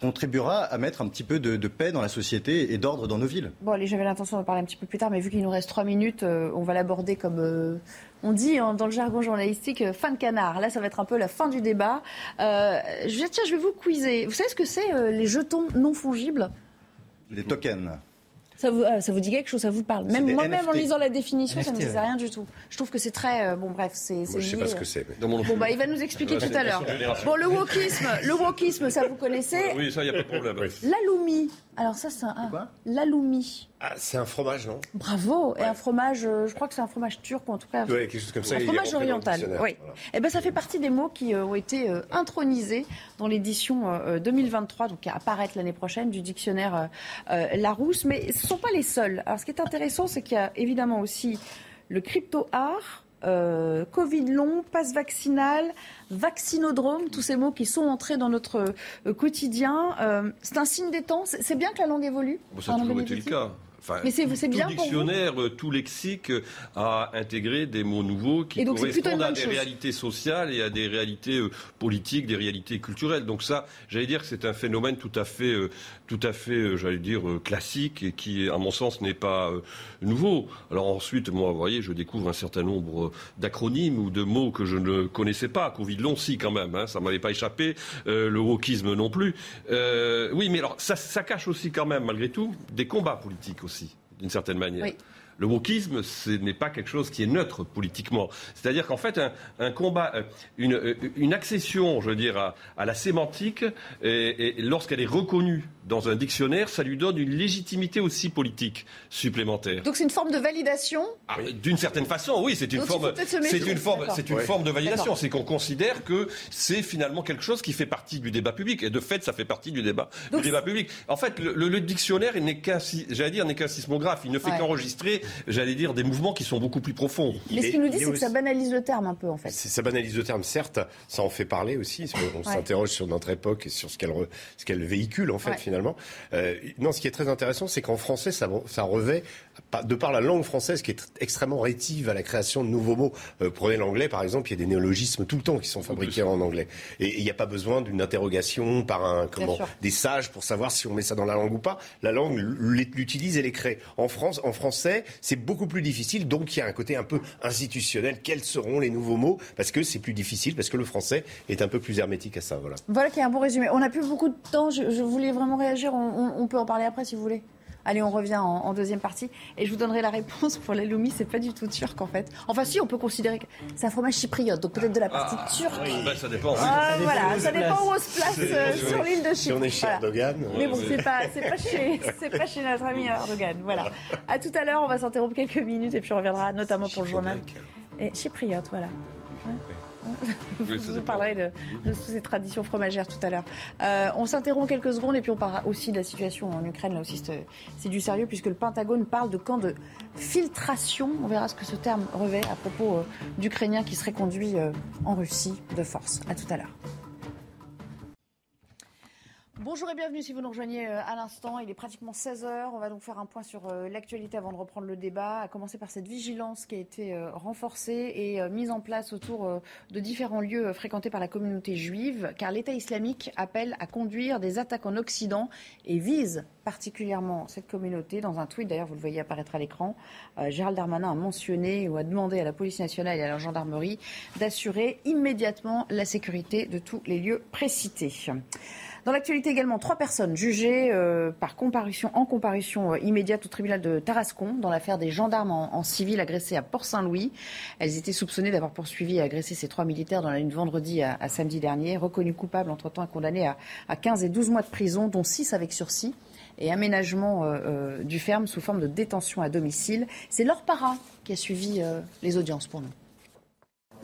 contribuera à mettre un petit peu de, paix dans la société et d'ordre dans nos villes. Bon, allez, j'avais l'intention de parler un petit peu plus tard, mais vu qu'il nous reste trois minutes, euh, on va l'aborder comme. Euh, on dit hein, dans le jargon journalistique fin de canard. Là, ça va être un peu la fin du débat. je tiens, je vais vous quizer. Vous savez ce que c'est les jetons non fongibles? Les tokens. Ça vous, euh, ça vous dit quelque chose, ça vous parle? Même moi-même en lisant la définition, ça ne me disait rien du tout. Je trouve que c'est très. Euh, bon, bref, c'est. je ne sais pas ce que c'est. Bon, bah, il va nous expliquer tout à l'heure. Bon, le wokisme, le wokisme, ça vous connaissez? Oui, ça, il n'y a pas de problème. L'aloumi. Alors, ça, c'est un. L'aloumi. Ah, c'est un fromage, non? Bravo. Et un fromage, euh, je crois que c'est un fromage turc, ou en tout cas. Oui, quelque chose comme ça. Un fromage oriental. Oui. Et eh ben, ça fait partie des mots qui ont été intronisés dans l'édition 2023, donc qui apparaître l'année prochaine, du dictionnaire Larousse. Mais ce ne sont pas les seuls. Alors, ce qui est intéressant, c'est qu'il y a évidemment aussi le crypto-art, euh, Covid long, passe vaccinal, vaccinodrome, tous ces mots qui sont entrés dans notre euh, quotidien. Euh, c'est un signe des temps. C'est bien que la langue évolue. Bon, ça a toujours été le cas mais c'est bien tout dictionnaire, euh, tout lexique a intégré des mots nouveaux qui correspondent à des réalités sociales et à des réalités euh, politiques, des réalités culturelles. Donc ça, j'allais dire que c'est un phénomène tout à fait, tout à fait, j'allais dire classique et qui, à mon sens, n'est pas nouveau. Alors ensuite, moi, vous voyez, je découvre un certain nombre d'acronymes ou de mots que je ne connaissais pas. Covid long, si quand même, hein, ça m'avait pas échappé. le wokisme non plus. oui, mais alors ça, ça cache aussi quand même, malgré tout, des combats politiques aussi d'une certaine manière. Le wokisme, ce n'est pas quelque chose qui est neutre politiquement. C'est-à-dire qu'en fait, un, combat, euh, euh, une, accession, je veux dire, à, la sémantique, et lorsqu'elle est reconnue dans un dictionnaire, ça lui donne une légitimité aussi politique supplémentaire. Donc c'est une forme de validation? Ah, D'une certaine façon, oui, c'est une, forme, c'est une forme, c'est une forme de validation. C'est qu'on considère que c'est finalement quelque chose qui fait partie du débat public. Et de fait, ça fait partie du débat, du débat public. En fait, le, dictionnaire, n'est qu'un, j'allais dire, n'est qu'un sismographe. Il ne fait qu'enregistrer, j'allais dire, des mouvements qui sont beaucoup plus profonds. Mais ce qu'il nous dit, c'est que ça banalise le terme un peu, en fait. Ça banalise le terme, certes. Ça en fait parler aussi. On s'interroge sur notre époque et sur ce qu'elle, ce qu'elle véhicule, en fait, finalement euh, non, ce qui est très intéressant, c'est qu'en français, ça, ça, revêt, de par la langue française qui est extrêmement rétive à la création de nouveaux mots. Euh, prenez l'anglais, par exemple, il y a des néologismes tout le temps qui sont fabriqués en anglais. Et il n'y a pas besoin d'une interrogation par un, comment, des sages pour savoir si on met ça dans la langue ou pas. La langue l'utilise et les crée. En France, en français, c'est beaucoup plus difficile, donc il y a un côté un peu institutionnel. Quels seront les nouveaux mots? Parce que c'est plus difficile, parce que le français est un peu plus hermétique à ça. Voilà. Voilà qui est un bon résumé. On n'a plus beaucoup de temps. Je, je voulais vraiment réagir. On, peut en parler après si vous voulez. Allez, on revient en, deuxième partie et je vous donnerai la réponse pour l'aloumi. C'est pas du tout turc en fait. Enfin, si, on peut considérer que c'est un fromage chypriote, donc peut-être de la partie ah, turque. Oui. Bah, ça dépend. Ah, voilà, ça dépend où on se place euh, sur l'île de Chypre. Si on est chez Erdogan. Mais bon, c'est pas, pas, chez, pas chez notre ami Erdogan. Voilà. À tout à l'heure, on va s'interrompre quelques minutes et puis on reviendra notamment pour le journal. Et chypriote, voilà. Vous parlerez de, toutes ces traditions fromagères tout à l'heure. Euh, on s'interrompt quelques secondes et puis on parlera aussi de la situation en Ukraine. Là aussi, c'est du sérieux puisque le Pentagone parle de camp de filtration. On verra ce que ce terme revêt à propos euh, d'Ukrainiens qui seraient conduits euh, en Russie de force. À tout à l'heure. Bonjour et bienvenue si vous nous rejoignez euh, à l'instant. Il est pratiquement 16h. On va donc faire un point sur euh, l'actualité avant de reprendre le débat, à commencer par cette vigilance qui a été euh, renforcée et mise en place autour de différents lieux fréquentés par la communauté juive, car l'État islamique appelle à conduire des attaques en Occident et vise particulièrement cette communauté. Dans un tweet, d'ailleurs, vous le voyez apparaître à l'écran, Gérald Darmanin a mentionné ou a demandé à la police nationale et à la gendarmerie d'assurer immédiatement la sécurité de tous les lieux précités. Dans l'actualité également, trois personnes jugées euh, par comparution, en comparution euh, immédiate au tribunal de Tarascon dans l'affaire des gendarmes en, civil agressés à Port-Saint-Louis. Elles étaient soupçonnées d'avoir poursuivi et agressé ces trois militaires dans la nuit de vendredi à, samedi dernier. Reconnues coupables entre-temps et condamnées à, 15 et 12 mois de prison, dont 6 avec sursis et aménagement euh, du ferme sous forme de détention à domicile. C'est leur para qui a suivi les audiences pour nous.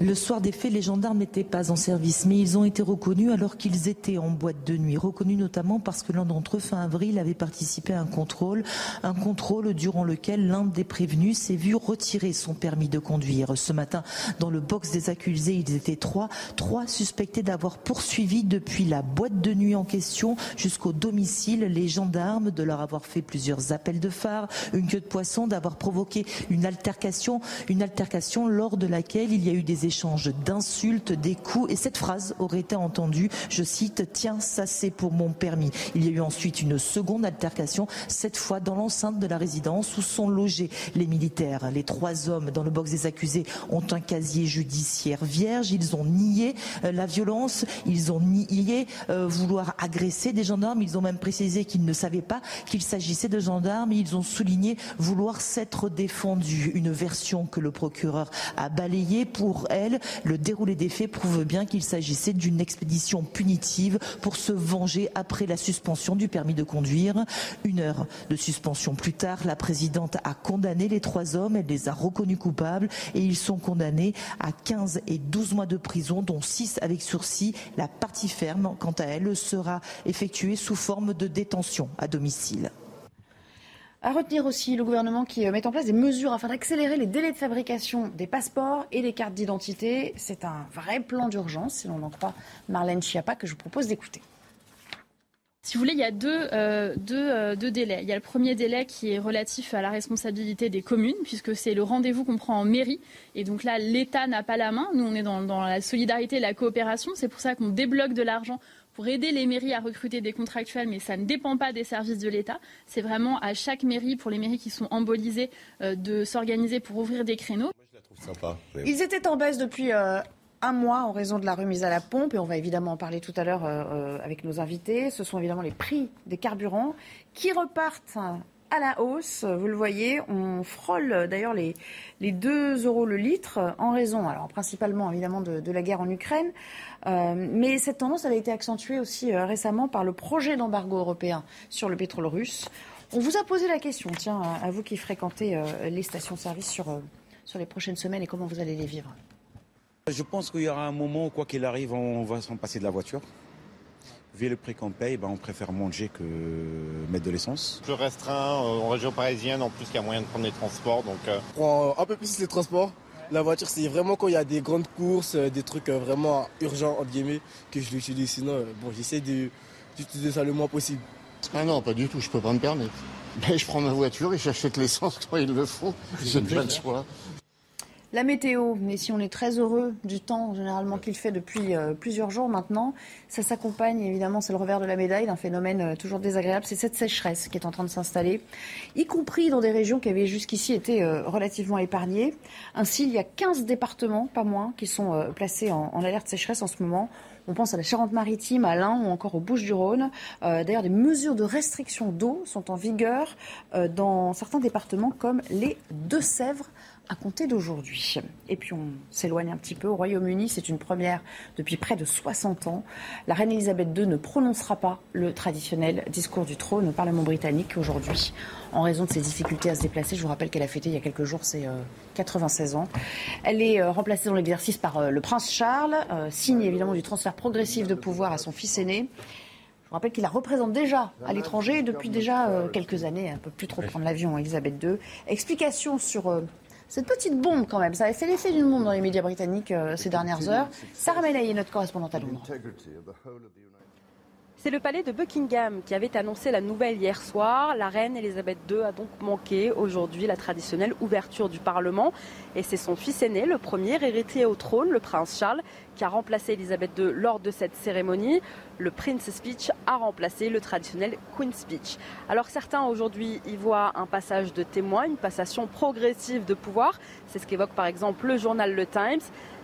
Le soir des faits, les gendarmes n'étaient pas en service, mais ils ont été reconnus alors qu'ils étaient en boîte de nuit. Reconnus notamment parce que l'un d'entre eux, fin avril, avait participé à un contrôle. Un contrôle durant lequel l'un des prévenus s'est vu retirer son permis de conduire. Ce matin, dans le box des accusés, ils étaient trois. Trois suspectés d'avoir poursuivi depuis la boîte de nuit en question jusqu'au domicile les gendarmes, de leur avoir fait plusieurs appels de phare, une queue de poisson, d'avoir provoqué une altercation, une altercation lors de laquelle il y a eu des d'échanges d'insultes, des coups. Et cette phrase aurait été entendue, je cite, Tiens, ça c'est pour mon permis. Il y a eu ensuite une seconde altercation, cette fois dans l'enceinte de la résidence où sont logés les militaires. Les trois hommes dans le box des accusés ont un casier judiciaire vierge. Ils ont nié euh, la violence, ils ont nié euh, vouloir agresser des gendarmes. Ils ont même précisé qu'ils ne savaient pas qu'il s'agissait de gendarmes. Ils ont souligné vouloir s'être défendus. Une version que le procureur a balayée. Pour elle, le déroulé des faits prouve bien qu'il s'agissait d'une expédition punitive pour se venger après la suspension du permis de conduire. Une heure de suspension plus tard, la présidente a condamné les trois hommes. Elle les a reconnus coupables et ils sont condamnés à 15 et 12 mois de prison, dont 6 avec sursis. La partie ferme, quant à elle, sera effectuée sous forme de détention à domicile. À retenir aussi le gouvernement qui euh, met en place des mesures afin d'accélérer les délais de fabrication des passeports et des cartes d'identité. C'est un vrai plan d'urgence, si l'on en croit Marlène Schiappa, que je vous propose d'écouter. Si vous voulez, il y a deux, euh, euh, deux, délais. Il y a le premier délai qui est relatif à la responsabilité des communes, puisque c'est le rendez-vous qu'on prend en mairie. Et donc là, l'État n'a pas la main. Nous, on est dans, dans la solidarité et la coopération. C'est pour ça qu'on débloque de l'argent pour aider les mairies à recruter des contractuels, mais ça ne dépend pas des services de l'État. C'est vraiment à chaque mairie, pour les mairies qui sont embolisées, euh, de s'organiser pour ouvrir des créneaux. Moi, je la trouve sympa. Ils étaient en baisse depuis euh, un mois en raison de la remise à la pompe, et on va évidemment en parler tout à l'heure euh, avec nos invités. Ce sont évidemment les prix des carburants qui repartent à la hausse. Vous le voyez, on frôle d'ailleurs les, les 2 euros le litre en raison, principalement évidemment de, la guerre en Ukraine. Euh, mais cette tendance elle a été accentuée aussi euh, récemment par le projet d'embargo européen sur le pétrole russe. On vous a posé la question, tiens, à vous qui fréquentez euh, les stations-service sur les prochaines semaines et comment vous allez les vivre. Je pense qu'il y aura un moment où, quoi qu'il arrive, on va s'en passer de la voiture vu le prix qu'on paye, ben, on préfère manger que mettre de l'essence. Plus restreint en région parisienne, en plus qu'il y a moyen de prendre les transports. Donc, euh... prend un peu plus les transports. La voiture, c'est vraiment quand il y a des grandes courses, des trucs vraiment urgents, entre guillemets, que je l'utilise. Sinon, bon, j'essaie d'utiliser ça le moins possible. Ah non, pas du tout, je peux pas me permettre. Mais je prends ma voiture et j'achète l'essence quand il le faut. J'ai pas le choix. La météo, mais si on est très heureux du temps généralement qu'il fait depuis euh, plusieurs jours maintenant, ça s'accompagne évidemment, c'est le revers de la médaille d'un phénomène euh, toujours désagréable, c'est cette sécheresse qui est en train de s'installer, y compris dans des régions qui avaient jusqu'ici été euh, relativement épargnées. Ainsi, il y a 15 départements, pas moins, qui sont placés en, alerte sécheresse en ce moment. On pense à la Charente-Maritime, à l'Ain ou encore aux Bouches-du-Rhône. D'ailleurs, des mesures de restriction d'eau sont en vigueur dans certains départements comme les Deux-Sèvres à compter d'aujourd'hui. Et puis on s'éloigne un petit peu. Au Royaume-Uni, c'est une première depuis près de 60 ans. La reine Elisabeth II ne prononcera pas le traditionnel discours du trône au Parlement britannique aujourd'hui en raison de ses difficultés à se déplacer. Je vous rappelle qu'elle a fêté il y a quelques jours ses euh, 96 ans. Elle est euh, remplacée dans l'exercice par euh, le prince Charles, euh, signe évidemment du transfert progressif de pouvoir à son fils aîné. Je vous rappelle qu'il la représente déjà à l'étranger depuis déjà euh, quelques années. Elle ne peut plus trop prendre l'avion, Elisabeth II. Explication sur euh, cette petite bombe quand même, ça avait fait l'effet d'une bombe dans les médias britanniques euh, ces dernières heures. Sarah Menaille, notre correspondante à Londres. C'est le palais de Buckingham qui avait annoncé la nouvelle hier soir. La reine Elisabeth II a donc manqué aujourd'hui la traditionnelle ouverture du Parlement. Et c'est son fils aîné, le premier héritier au trône, le prince Charles, qui a remplacé Elisabeth II lors de cette cérémonie. Le Prince Speech a remplacé le traditionnel Queen's Speech. Alors certains aujourd'hui y voient un passage de témoin, une passation progressive de pouvoir. C'est ce qu'évoque par exemple le journal Le Times.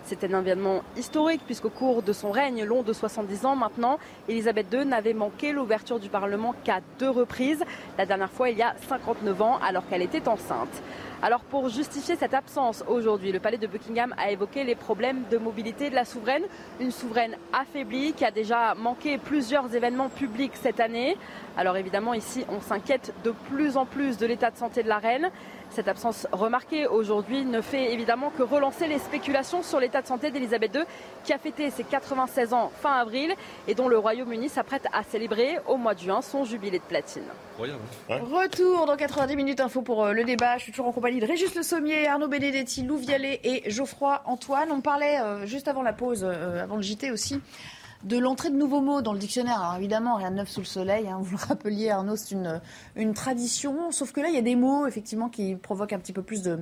C'est un événement historique puisqu'au cours de son règne long de 70 ans maintenant, Elisabeth II n'avait manqué l'ouverture du Parlement qu'à deux reprises. La dernière fois il y a 59 ans alors qu'elle était enceinte. Alors pour justifier cette absence aujourd'hui, le palais de Buckingham a évoqué les problèmes de mobilité de la souveraine, une souveraine affaiblie qui a déjà manqué plusieurs événements publics cette année. Alors évidemment ici on s'inquiète de plus en plus de l'état de santé de la reine. Cette absence remarquée aujourd'hui ne fait évidemment que relancer les spéculations sur l'état de santé d'Elisabeth II, qui a fêté ses 96 ans fin avril et dont le Royaume-Uni s'apprête à célébrer au mois de juin son jubilé de platine. Ouais. Retour dans 90 minutes info pour euh, le débat. Je suis toujours en compagnie de Régis Le Sommier, Arnaud Benedetti, Lou Vialet et Geoffroy Antoine. On parlait euh, juste avant la pause, euh, avant le JT aussi, de l'entrée de nouveaux mots dans le dictionnaire. Alors évidemment, rien de neuf sous le soleil. Hein, vous le rappeliez, Arnaud, c'est une, une tradition. Sauf que là, il y a des mots, effectivement, qui provoquent un petit peu plus de,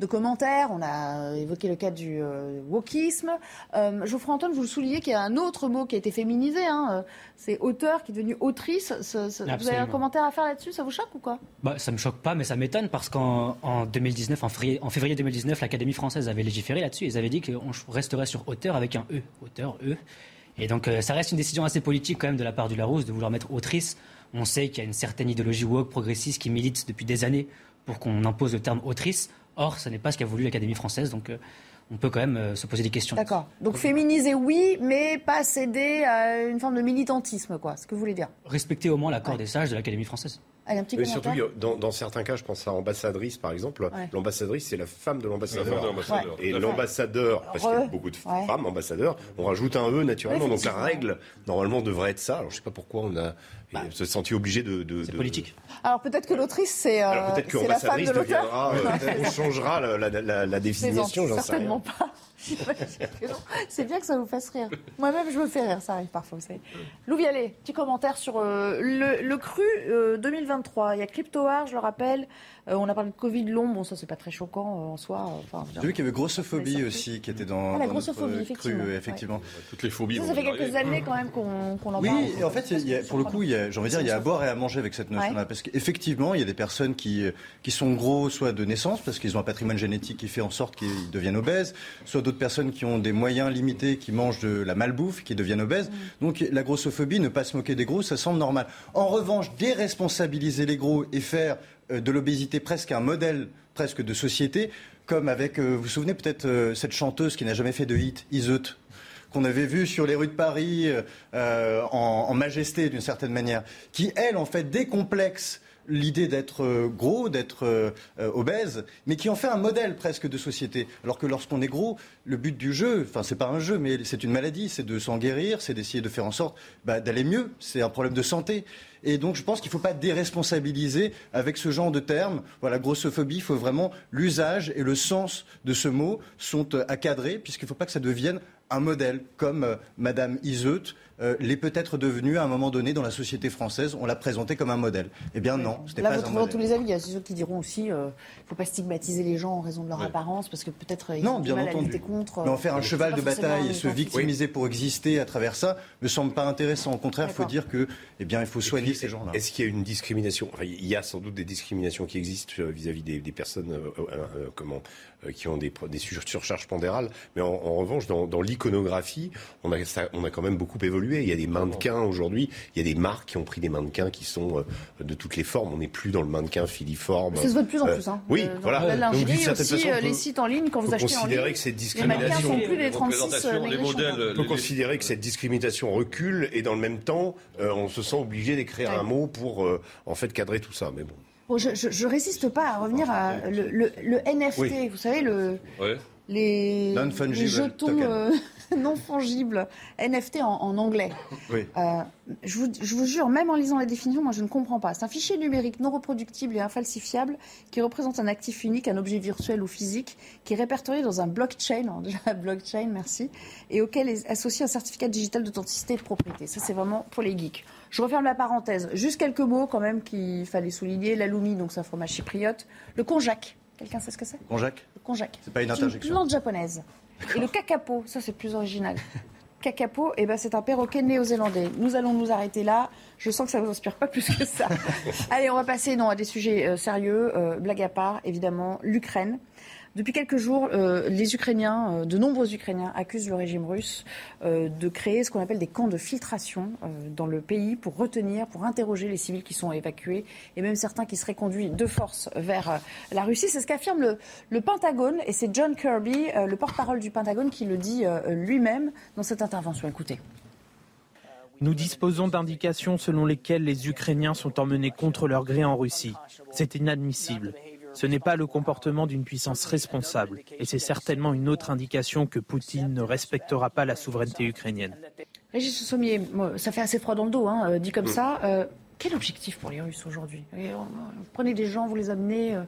de commentaires. On a évoqué le cas du euh, wokisme. Euh, Geoffroy Antoine, vous le soulignez qu'il y a un autre mot qui a été féminisé. Hein, euh, c'est auteur qui est devenu autrice. Ce- ce- vous avez un commentaire à faire là-dessus Ça vous choque ou quoi? Bah, ça me choque pas, mais ça m'étonne parce qu'en en 2019, en février, en février 2019, l'Académie française avait légiféré là-dessus. Ils avaient dit qu'on resterait sur auteur avec un E. Auteur, E. Et donc, euh, ça reste une décision assez politique quand même de la part du Larousse de vouloir mettre autrice. On sait qu'il y a une certaine idéologie woke progressiste qui milite depuis des années pour qu'on impose le terme autrice. Or, ce n'est pas ce qu'a voulu l'Académie française. Donc, euh, on peut quand même euh, se poser des questions. D'accord. Donc féminiser, oui, mais pas céder à une forme de militantisme, quoi. Ce que vous voulez dire. Respecter au moins l'accord des sages de l'Académie française. Allez, un petit Mais surtout, dans, dans certains cas, je pense à ambassadrice, par exemple. Ouais. L'ambassadrice, c'est la femme de La l'ambassadeur. Et l'ambassadeur, parce qu'il y a beaucoup de Ouais. femmes ambassadeurs, on rajoute un E naturellement. Donc la règle, normalement, devrait être ça. Alors je sais pas pourquoi on a Bah. se senti obligé de. de C'est de- politique. Alors peut-être que l'autrice, c'est euh, Alors peut-être que c'est la femme ambassadrice de l'auteur. deviendra. euh, qu'on changera la, la, la, la définition, j'en sais Certainement rien. pas. C'est bien que ça vous fasse rire. Moi-même, je me fais rire, ça arrive parfois, vous savez. Lou Vialet, petit commentaire sur euh, le, le cru euh, 2023. Il y a CryptoArt, je le rappelle. Euh, on a parlé de Covid long. Bon, ça, c'est pas très choquant euh, en soi. euh, Enfin, J'ai vu qu'il y avait grossophobie aussi qui était dans, Ah, la dans notre, grossophobie, effectivement. cru. Toutes les phobies. ça, fait quelques années quand même qu'on qu'on en Oui, parle. et en fait, il y a- pour le coup, il y a, j'ai envie de dire, il y a à boire et à manger avec cette notion-là. Ouais. Parce qu'effectivement, il y a des personnes qui, qui sont gros, soit de naissance, parce qu'ils ont un patrimoine génétique qui fait en sorte qu'ils deviennent obèses, soit d'autres personnes qui ont des moyens limités, qui mangent de la malbouffe, qui deviennent obèses. Donc la grossophobie, ne pas se moquer des gros, ça semble normal. En revanche, déresponsabiliser les gros et faire de l'obésité presque un modèle presque de société, comme avec, euh, vous vous souvenez peut-être, euh, cette chanteuse qui n'a jamais fait de hit, Iseut qu'on avait vu sur les rues de Paris euh, en, en majesté d'une certaine manière, qui elle en fait décomplexe l'idée d'être euh, gros, d'être euh, euh, obèse, mais qui en fait un modèle presque de société. Alors que lorsqu'on est gros, le but du jeu, enfin c'est pas un jeu, mais c'est une maladie, c'est de s'en guérir, c'est d'essayer de faire en sorte bah, d'aller mieux. C'est un problème de santé. Et donc je pense qu'il ne faut pas déresponsabiliser avec ce genre de termes. Voilà, grossophobie, il faut vraiment l'usage et le sens de ce mot sont euh, à cadrer, puisqu'il ne faut pas que ça devienne un modèle, comme euh, Madame Iseut euh, l'est peut-être devenue à un moment donné dans la société française. On l'a présenté comme un modèle. Eh bien non, ce n'est Là, pas vous un trouvez modèle. tous les avis. Il y a ceux qui diront aussi qu'il ne faut pas stigmatiser les gens en raison de leur Ouais. apparence, parce que peut-être euh, ils Non, ont du bien mal à entendu. lutter contre. Mais en faire un euh, cheval de bataille et se victimiser pour exister à travers ça me semble pas intéressant. Au contraire, il faut dire que, eh bien, il faut soigner puis, ces gens-là. Est-ce qu'il y a une discrimination? Enfin, il y a sans doute des discriminations qui existent euh, vis-à-vis des, des personnes euh, euh, euh, comment, euh, qui ont des, surcharges pondérales. Mais en, en revanche, dans, dans l'iconographie, on a, ça- on a quand même beaucoup évolué. Il y a des mannequins aujourd'hui, il y a des marques qui ont pris des mannequins qui sont euh, de toutes les formes. On n'est plus dans le mannequin filiforme. Ça se voit de plus en Euh, plus. Hein. oui, Euh, dans voilà. La Donc, aussi, façon, peut- les sites en ligne, quand vous achetez en considérer ligne, que cette les mannequins discrimination, sont plus les 36 représentation, euh, les modèles, on peut considérer que cette discrimination recule et dans le même temps, euh, on se sent obligé d'écrire Ouais. un mot pour euh, en fait cadrer tout ça. Mais bon. Bon, je, je, je résiste pas à revenir à le, le- le NFT. Oui. Vous savez, le, Ouais. les, les jetons euh, non fongibles, NFT en, en anglais. Oui. Euh, je, vous, je vous jure, même en lisant la définition, moi je ne comprends pas. C'est un fichier numérique non reproductible et infalsifiable qui représente un actif unique, un objet virtuel ou physique, qui est répertorié dans un blockchain, alors déjà blockchain, merci, et auquel est associé un certificat digital d'authenticité et de propriété. Ça c'est vraiment pour les geeks. Je referme la parenthèse. Juste quelques mots quand même qu'il fallait souligner. L'aloumi, donc c'est un fromage chypriote. Le konjac. Quelqu'un sait ce que c'est? Konjac? Le konjac. C'est pas une C'est interjection. plante japonaise. Et le kakapo, ça c'est plus original. Kakapo, eh ben, c'est un perroquet néo-zélandais. Nous allons nous arrêter là. Je sens que ça ne vous inspire pas plus que ça. Allez, on va passer non, à des sujets euh, sérieux. Euh, blague à part, évidemment, l'Ukraine. Depuis quelques jours, euh, les Ukrainiens, euh, de nombreux Ukrainiens, accusent le régime russe euh, de créer ce qu'on appelle des camps de filtration dans le pays pour retenir, pour interroger les civils qui sont évacués et même certains qui seraient conduits de force vers la Russie. C'est ce qu'affirme le, le Pentagone et c'est John Kirby, le porte-parole du Pentagone, qui le dit lui-même dans cette intervention. Écoutez. Nous disposons d'indications selon lesquelles les Ukrainiens sont emmenés contre leur gré en Russie. C'est inadmissible. Ce n'est pas le comportement d'une puissance responsable. Et c'est certainement une autre indication que Poutine ne respectera pas la souveraineté ukrainienne. Régis Sommier, moi, ça fait assez froid dans le dos, hein, euh, dit comme ça. Euh, quel objectif pour les Russes aujourd'hui? Et, euh, Vous prenez des gens, vous les amenez. euh,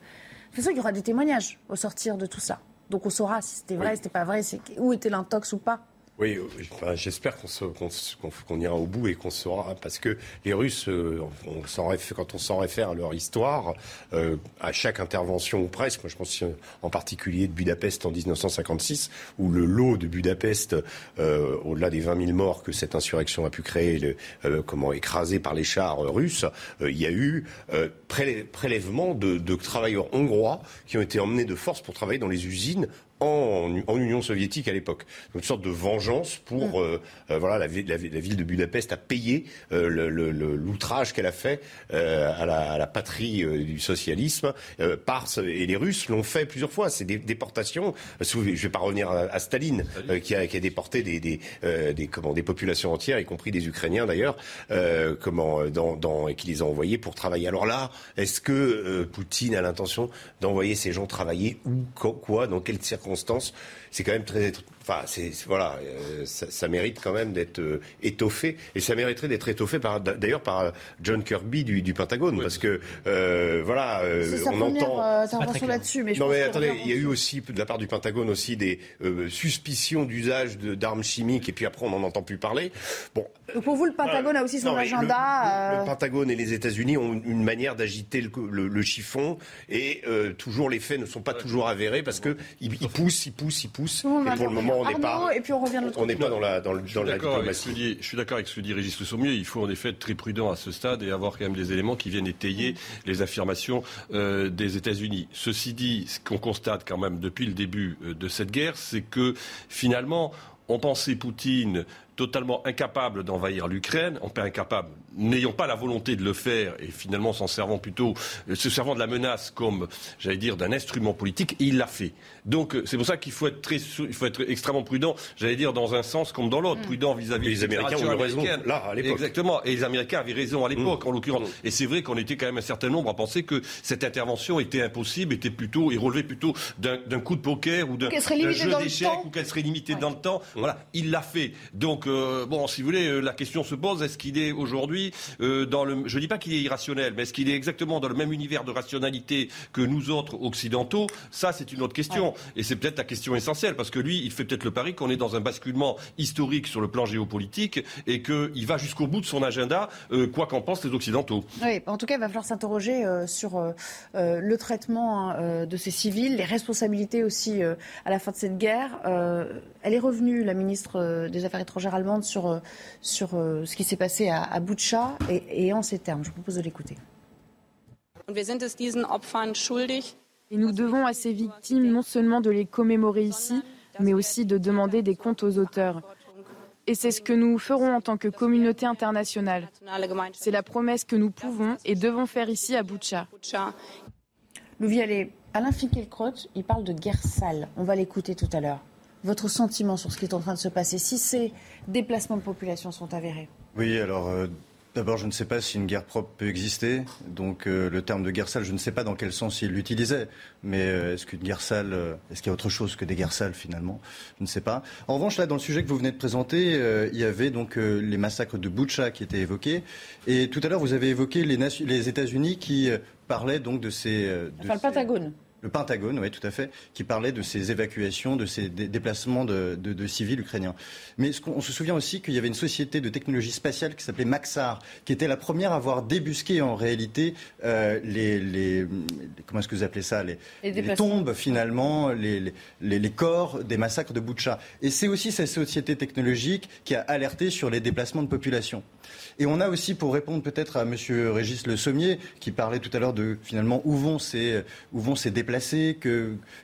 C'est ça qu'il y aura des témoignages au sortir de tout ça. Donc on saura si c'était vrai, si c'était pas vrai, c'est- où était l'intox ou pas. Oui, enfin, j'espère qu'on ira au bout et qu'on saura, parce que les Russes, euh, on quand on s'en réfère à leur histoire, euh, à chaque intervention ou presque, moi je pense en particulier de Budapest en 1956, où le lot de Budapest, euh, au-delà des 20 000 morts que cette insurrection a pu créer, le, comment écrasé par les chars russes, il y a eu prélèvement de travailleurs hongrois qui ont été emmenés de force pour travailler dans les usines en, Union soviétique à l'époque. Une sorte de vengeance pour mm. euh, euh, voilà la, la, ville de Budapest a payé euh, l'outrage qu'elle a fait à la, patrie du socialisme par et les Russes l'ont fait plusieurs fois. C'est des déportations. Je ne vais pas revenir à, Staline qui a, qui, a, déporté des, des, des, comment, des populations entières, y compris des Ukrainiens d'ailleurs, comment dans, dans, et qui les a envoyés pour travailler. Alors là, est-ce que Poutine a l'intention d'envoyer ces gens travailler où, quoi, dans quelles circonstances circonstances c'est quand même très Enfin, c'est voilà, euh, ça, mérite quand même d'être euh, étoffé et ça mériterait d'être étoffé par d'ailleurs par John Kirby du, Pentagone parce que euh, voilà, on entend. intervention là-dessus, mais non mais attendez, il y a eu aussi de la part du Pentagone aussi des suspicions d'usage d'armes chimiques et puis après on n'en entend plus parler. Bon. Donc pour vous, le Pentagone a aussi son agenda. Le, Pentagone et les États-Unis ont une manière d'agiter le, chiffon et toujours les faits ne sont pas toujours avérés parce que ils, poussent, ils poussent, ils poussent. Et pour le moment on n'est pas. Et puis on revient On n'est pas dans la, dans, le, dans la diplomatie. je suis d'accord avec ce que dit Régis Le Sommier. Il faut en effet être très prudent à ce stade et avoir quand même des éléments qui viennent étayer les affirmations euh, des États-Unis. Ceci dit, ce qu'on constate quand même depuis le début euh, de cette guerre, c'est que finalement, on pensait Poutine totalement incapable d'envahir l'Ukraine, on peut incapable, n'ayant pas la volonté de le faire et finalement s'en servant plutôt, euh, se servant de la menace comme, j'allais dire, d'un instrument politique, et il l'a fait. Donc euh, c'est pour ça qu'il faut être très, il faut être extrêmement prudent, j'allais dire dans un sens comme dans l'autre, mm. prudent vis-à-vis des Américains ont eu raison là à l'époque. Exactement, et les Américains avaient raison à l'époque mm. en l'occurrence. Et c'est vrai qu'on était quand même un certain nombre à penser que cette intervention était impossible, était plutôt et relevait plutôt d'un coup de poker ou d'un jeu d'échecs ou qu'elle serait limitée dans le temps. Voilà, il l'a fait. Donc euh, bon, si vous voulez, euh, la question se pose est-ce qu'il est aujourd'hui euh, dans le. Je ne dis pas qu'il est irrationnel, mais est-ce qu'il est exactement dans le même univers de rationalité que nous autres occidentaux? Ça, c'est une autre question. Et c'est peut-être la question essentielle, parce que lui, il fait peut-être le pari qu'on est dans un basculement historique sur le plan géopolitique et qu'il va jusqu'au bout de son agenda, quoi qu'en pensent les Occidentaux. Oui, en tout cas, il va falloir s'interroger sur le traitement de ces civils, les responsabilités aussi à la fin de cette guerre. Elle est revenue, la ministre des Affaires étrangères allemande, sur, euh, sur euh, ce qui s'est passé à, à Boucha et, et en ces termes. Je vous propose de l'écouter. Et nous devons à ces victimes non seulement de les commémorer ici, mais aussi de demander des comptes aux auteurs. Et c'est ce que nous ferons en tant que communauté internationale. C'est la promesse que nous pouvons et devons faire ici à Boucha. Louis Alain Finkielkraut, il parle de guerre sale. On va l'écouter tout à l'heure votre sentiment sur ce qui est en train de se passer, si ces déplacements de population sont avérés Oui, alors euh, d'abord, je ne sais pas si une guerre propre peut exister. Donc euh, le terme de guerre sale, je ne sais pas dans quel sens il l'utilisait. Mais euh, est-ce qu'une guerre sale, est-ce qu'il y a autre chose que des guerres sales finalement? Je ne sais pas. En revanche, là, dans le sujet que vous venez de présenter, il y avait donc les massacres de Butcha qui étaient évoqués. Et tout à l'heure, vous avez évoqué les, les États-Unis qui parlaient donc de ces... enfin, le Pentagone le Pentagone, oui, tout à fait, qui parlait de ces évacuations, de ces déplacements de, civils ukrainiens. Mais on, se souvient aussi qu'il y avait une société de technologie spatiale qui s'appelait Maxar, qui était la première à avoir débusqué en réalité euh, les, comment est-ce que vous appelez ça, les, tombes finalement, les, corps des massacres de Boucha. Et c'est aussi cette société technologique qui a alerté sur les déplacements de population. Et on a aussi, pour répondre peut-être à M. Régis Le Sommier, qui parlait tout à l'heure de finalement où vont ces, où vont ces déplacés,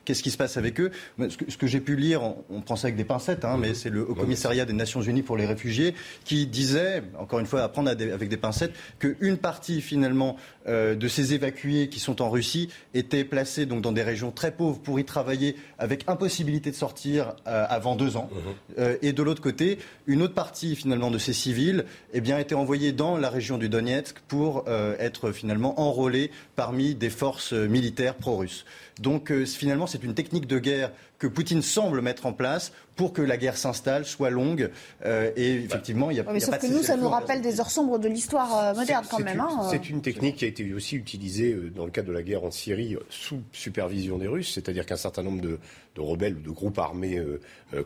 qu'est-ce qui se passe avec eux. Ce que, j'ai pu lire, on, prend ça avec des pincettes, hein, mais c'est le Haut Commissariat des Nations Unies pour les réfugiés qui disait, encore une fois, à prendre avec des pincettes, qu'une partie finalement euh, de ces évacués qui sont en Russie étaient placés donc dans des régions très pauvres pour y travailler avec impossibilité de sortir euh, avant deux ans. Mhm. Euh, et de l'autre côté, une autre partie finalement de ces civils eh bien, était envoyée dans la région du Donetsk pour être finalement enrôlés parmi des forces militaires pro-russes. Donc euh, finalement, c'est une technique de guerre que Poutine semble mettre en place pour que la guerre s'installe, soit longue. Euh, et effectivement, il y a, mais sauf que nous, ça nous rappelle des heures sombres de l'histoire euh, moderne quand même. Hein, c'est une technique qui a été aussi utilisée dans le cadre de la guerre en Syrie sous supervision des Russes, c'est-à-dire qu'un certain nombre de, rebelles ou de groupes armés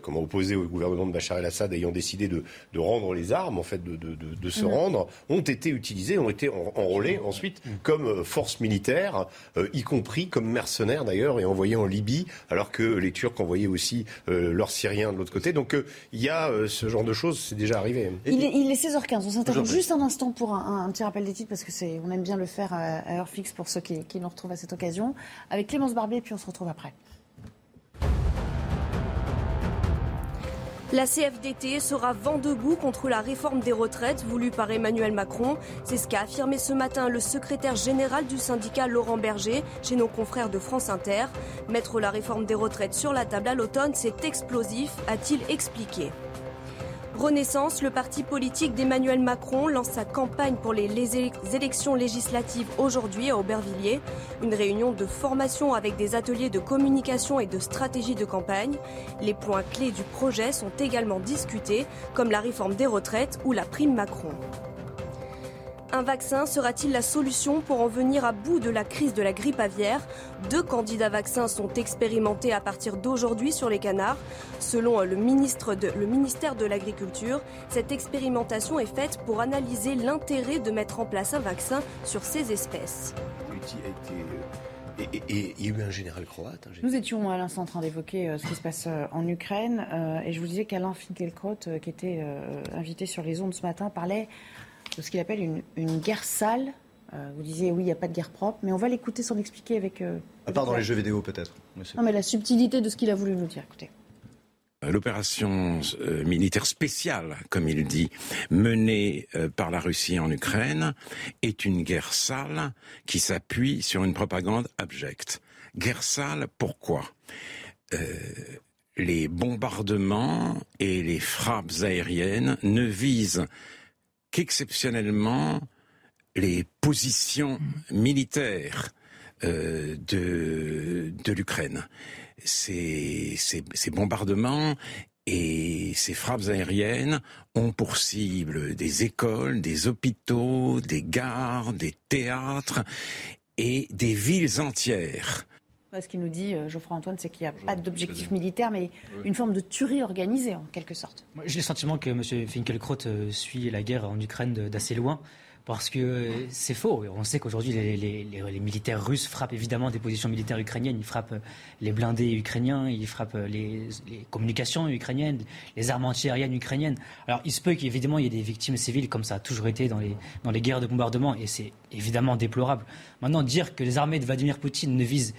comment opposés au gouvernement de Bachar el-Assad ayant décidé de, rendre les armes, en fait, de, se mm. rendre, ont été utilisés, ont été enrôlés ensuite comme force militaire, y compris comme mercenaires d'ailleurs, et envoyés en Libye, alors que les Turcs envoyaient aussi euh, leurs Syriens de l'autre côté. Donc euh, il y a euh, ce genre de choses, c'est déjà arrivé. Il est, il est 16h15. On s'interrompt juste un instant pour un, petit rappel des titres parce que c'est, on aime bien le faire à heure fixe pour ceux qui, qui nous retrouvent à cette occasion. Avec Clémence Barbier, puis on se retrouve après. La CFDT sera vent debout contre la réforme des retraites voulue par Emmanuel Macron. C'est ce qu'a affirmé ce matin le secrétaire général du syndicat Laurent Berger chez nos confrères de France Inter. Mettre la réforme des retraites sur la table à l'automne, c'est explosif, a-t-il expliqué. Renaissance, le parti politique d'Emmanuel Macron lance sa campagne pour les, élections législatives aujourd'hui à Aubervilliers. Une réunion de formation avec des ateliers de communication et de stratégie de campagne. Les points clés du projet sont également discutés, comme la réforme des retraites ou la prime Macron. Un vaccin sera-t-il la solution pour en venir à bout de la crise de la grippe aviaire? Deux candidats vaccins sont expérimentés à partir d'aujourd'hui sur les canards. Selon le, ministre le ministère de l'Agriculture, cette expérimentation est faite pour analyser l'intérêt de mettre en place un vaccin sur ces espèces. Euh, et, il y a eu un général croate. Nous étions à l'instant en train d'évoquer euh, ce qui se passe euh, en Ukraine et je vous disais qu'Alain Finkielkraut, qui était invité sur les ondes ce matin, parlait de ce qu'il appelle une, guerre sale. Euh, vous disiez oui, il n'y a pas de guerre propre, mais on va l'écouter sans expliquer avec. Euh, à part dans les jeux vidéo peut-être. Non, mais la subtilité de ce qu'il a voulu nous dire. Écoutez. Euh, l'opération militaire spéciale, comme il dit, menée par la Russie en Ukraine, est une guerre sale qui s'appuie sur une propagande abjecte. Guerre sale, pourquoi? Les bombardements et les frappes aériennes ne visent qu'exceptionnellement les positions militaires euh, de, de l'Ukraine. Ces, ces, ces, bombardements et ces frappes aériennes ont pour cible des écoles, des hôpitaux, des gares, des théâtres et des villes entières. Ce qu'il nous dit, euh, Geoffroy Antoine, c'est qu'il n'y a pas d'objectif militaire, mais une forme de tuerie organisée, en quelque sorte. J'ai le sentiment que M. Finkelkraut euh, suit la guerre en Ukraine d'assez loin. Parce que euh, c'est faux. On sait qu'aujourd'hui, les, militaires russes frappent évidemment des positions militaires ukrainiennes. Ils frappent les blindés ukrainiens, ils frappent les, communications ukrainiennes, les armes antiaériennes ukrainiennes. Alors, il se peut qu'évidemment, il y ait des victimes civiles, comme ça a toujours été dans les, dans les guerres de bombardement, et c'est évidemment déplorable. Maintenant, dire que les armées de Vladimir Poutine ne visent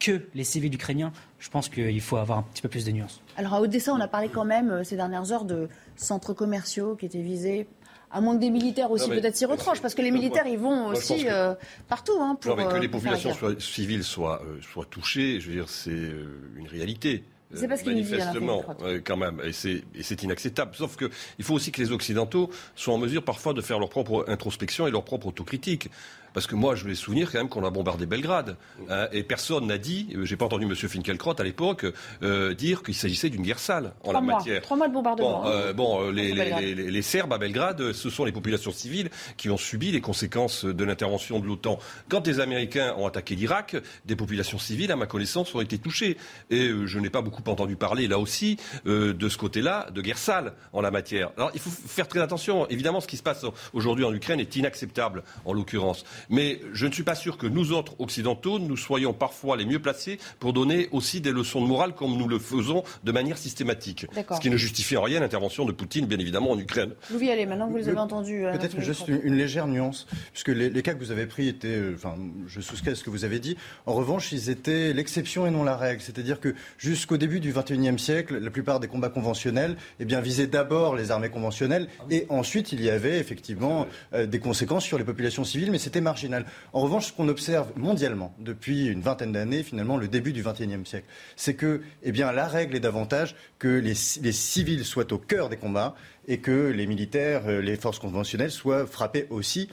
que les civils ukrainiens, je pense qu'il faut avoir un petit peu plus de nuances. Alors à Odessa, on a parlé quand même euh, ces dernières heures de centres commerciaux qui étaient visés. À moins que des militaires aussi peut-être s'y retranchent, parce que les militaires, ils vont aussi euh, partout. Hein, pour, que les populations civiles soient, euh, soient touchées, je veux dire, c'est une réalité. C'est parce qu'il Manifestement, quand même, et c'est inacceptable. Sauf qu'il faut aussi que les Occidentaux soient en mesure parfois de faire leur propre introspection et leur propre autocritique. Parce que moi, je voulais souvenir quand même qu'on a bombardé Belgrade. Hein, et personne n'a dit, euh, j'ai pas entendu M. Finkielkraut à l'époque, euh, dire qu'il s'agissait d'une guerre sale en la matière. Trois mois de bombardement. Bon, euh, bon les, les, les, Serbes à Belgrade, ce sont les populations civiles qui ont subi les conséquences de l'intervention de l'OTAN. Quand les Américains ont attaqué l'Irak, des populations civiles, à ma connaissance, ont été touchées. Et je n'ai pas beaucoup entendu parler, là aussi, de ce côté-là, de guerre sale en la matière. Alors, il faut faire très attention. Évidemment, ce qui se passe aujourd'hui en Ukraine est inacceptable, en l'occurrence. Mais je ne suis pas sûr que nous autres occidentaux, nous soyons parfois les mieux placés pour donner aussi des leçons de morale comme nous le faisons de manière systématique. Ce qui ne justifie en rien l'intervention de Poutine, bien évidemment, en Ukraine. Louis allez, maintenant que vous les avez entendus. Euh, peut-être juste une, légère nuance, puisque les, cas que vous avez pris étaient, euh, enfin, je souscris à ce que vous avez dit. En revanche, ils étaient l'exception et non la règle. C'est-à-dire que jusqu'au début du XXIe siècle, la plupart des combats conventionnels eh bien, visaient d'abord les armées conventionnelles et ensuite il y avait effectivement euh, des conséquences sur les populations civiles, mais c'était En revanche, ce qu'on observe mondialement depuis une vingtaine d'années, finalement le début du XXIe siècle, c'est que eh la règle est davantage que les, civils soient au cœur des combats et que les militaires, euh, les forces conventionnelles soient frappés aussi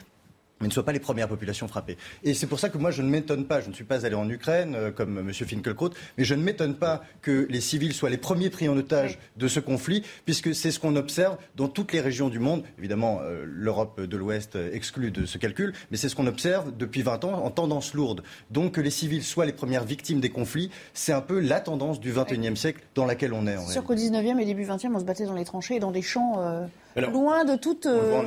mais ne soient pas les premières populations frappées. Et c'est pour ça que moi, je ne m'étonne pas, je ne suis pas allé en Ukraine euh, comme M. Finkelkraut, mais je ne m'étonne pas que les civils soient les premiers pris en otage de ce conflit, puisque c'est ce qu'on observe dans toutes les régions du monde. Évidemment, euh, l'Europe de l'Ouest exclue de ce calcul, mais c'est ce qu'on observe depuis 20 ans en tendance lourde. Donc que les civils soient les premières victimes des conflits, c'est un peu la tendance du XXIe siècle dans laquelle on est. C'est sûr qu'au 19e et début 20e, on se battait dans les tranchées et dans des champs... Euh, loin de toute. Euh,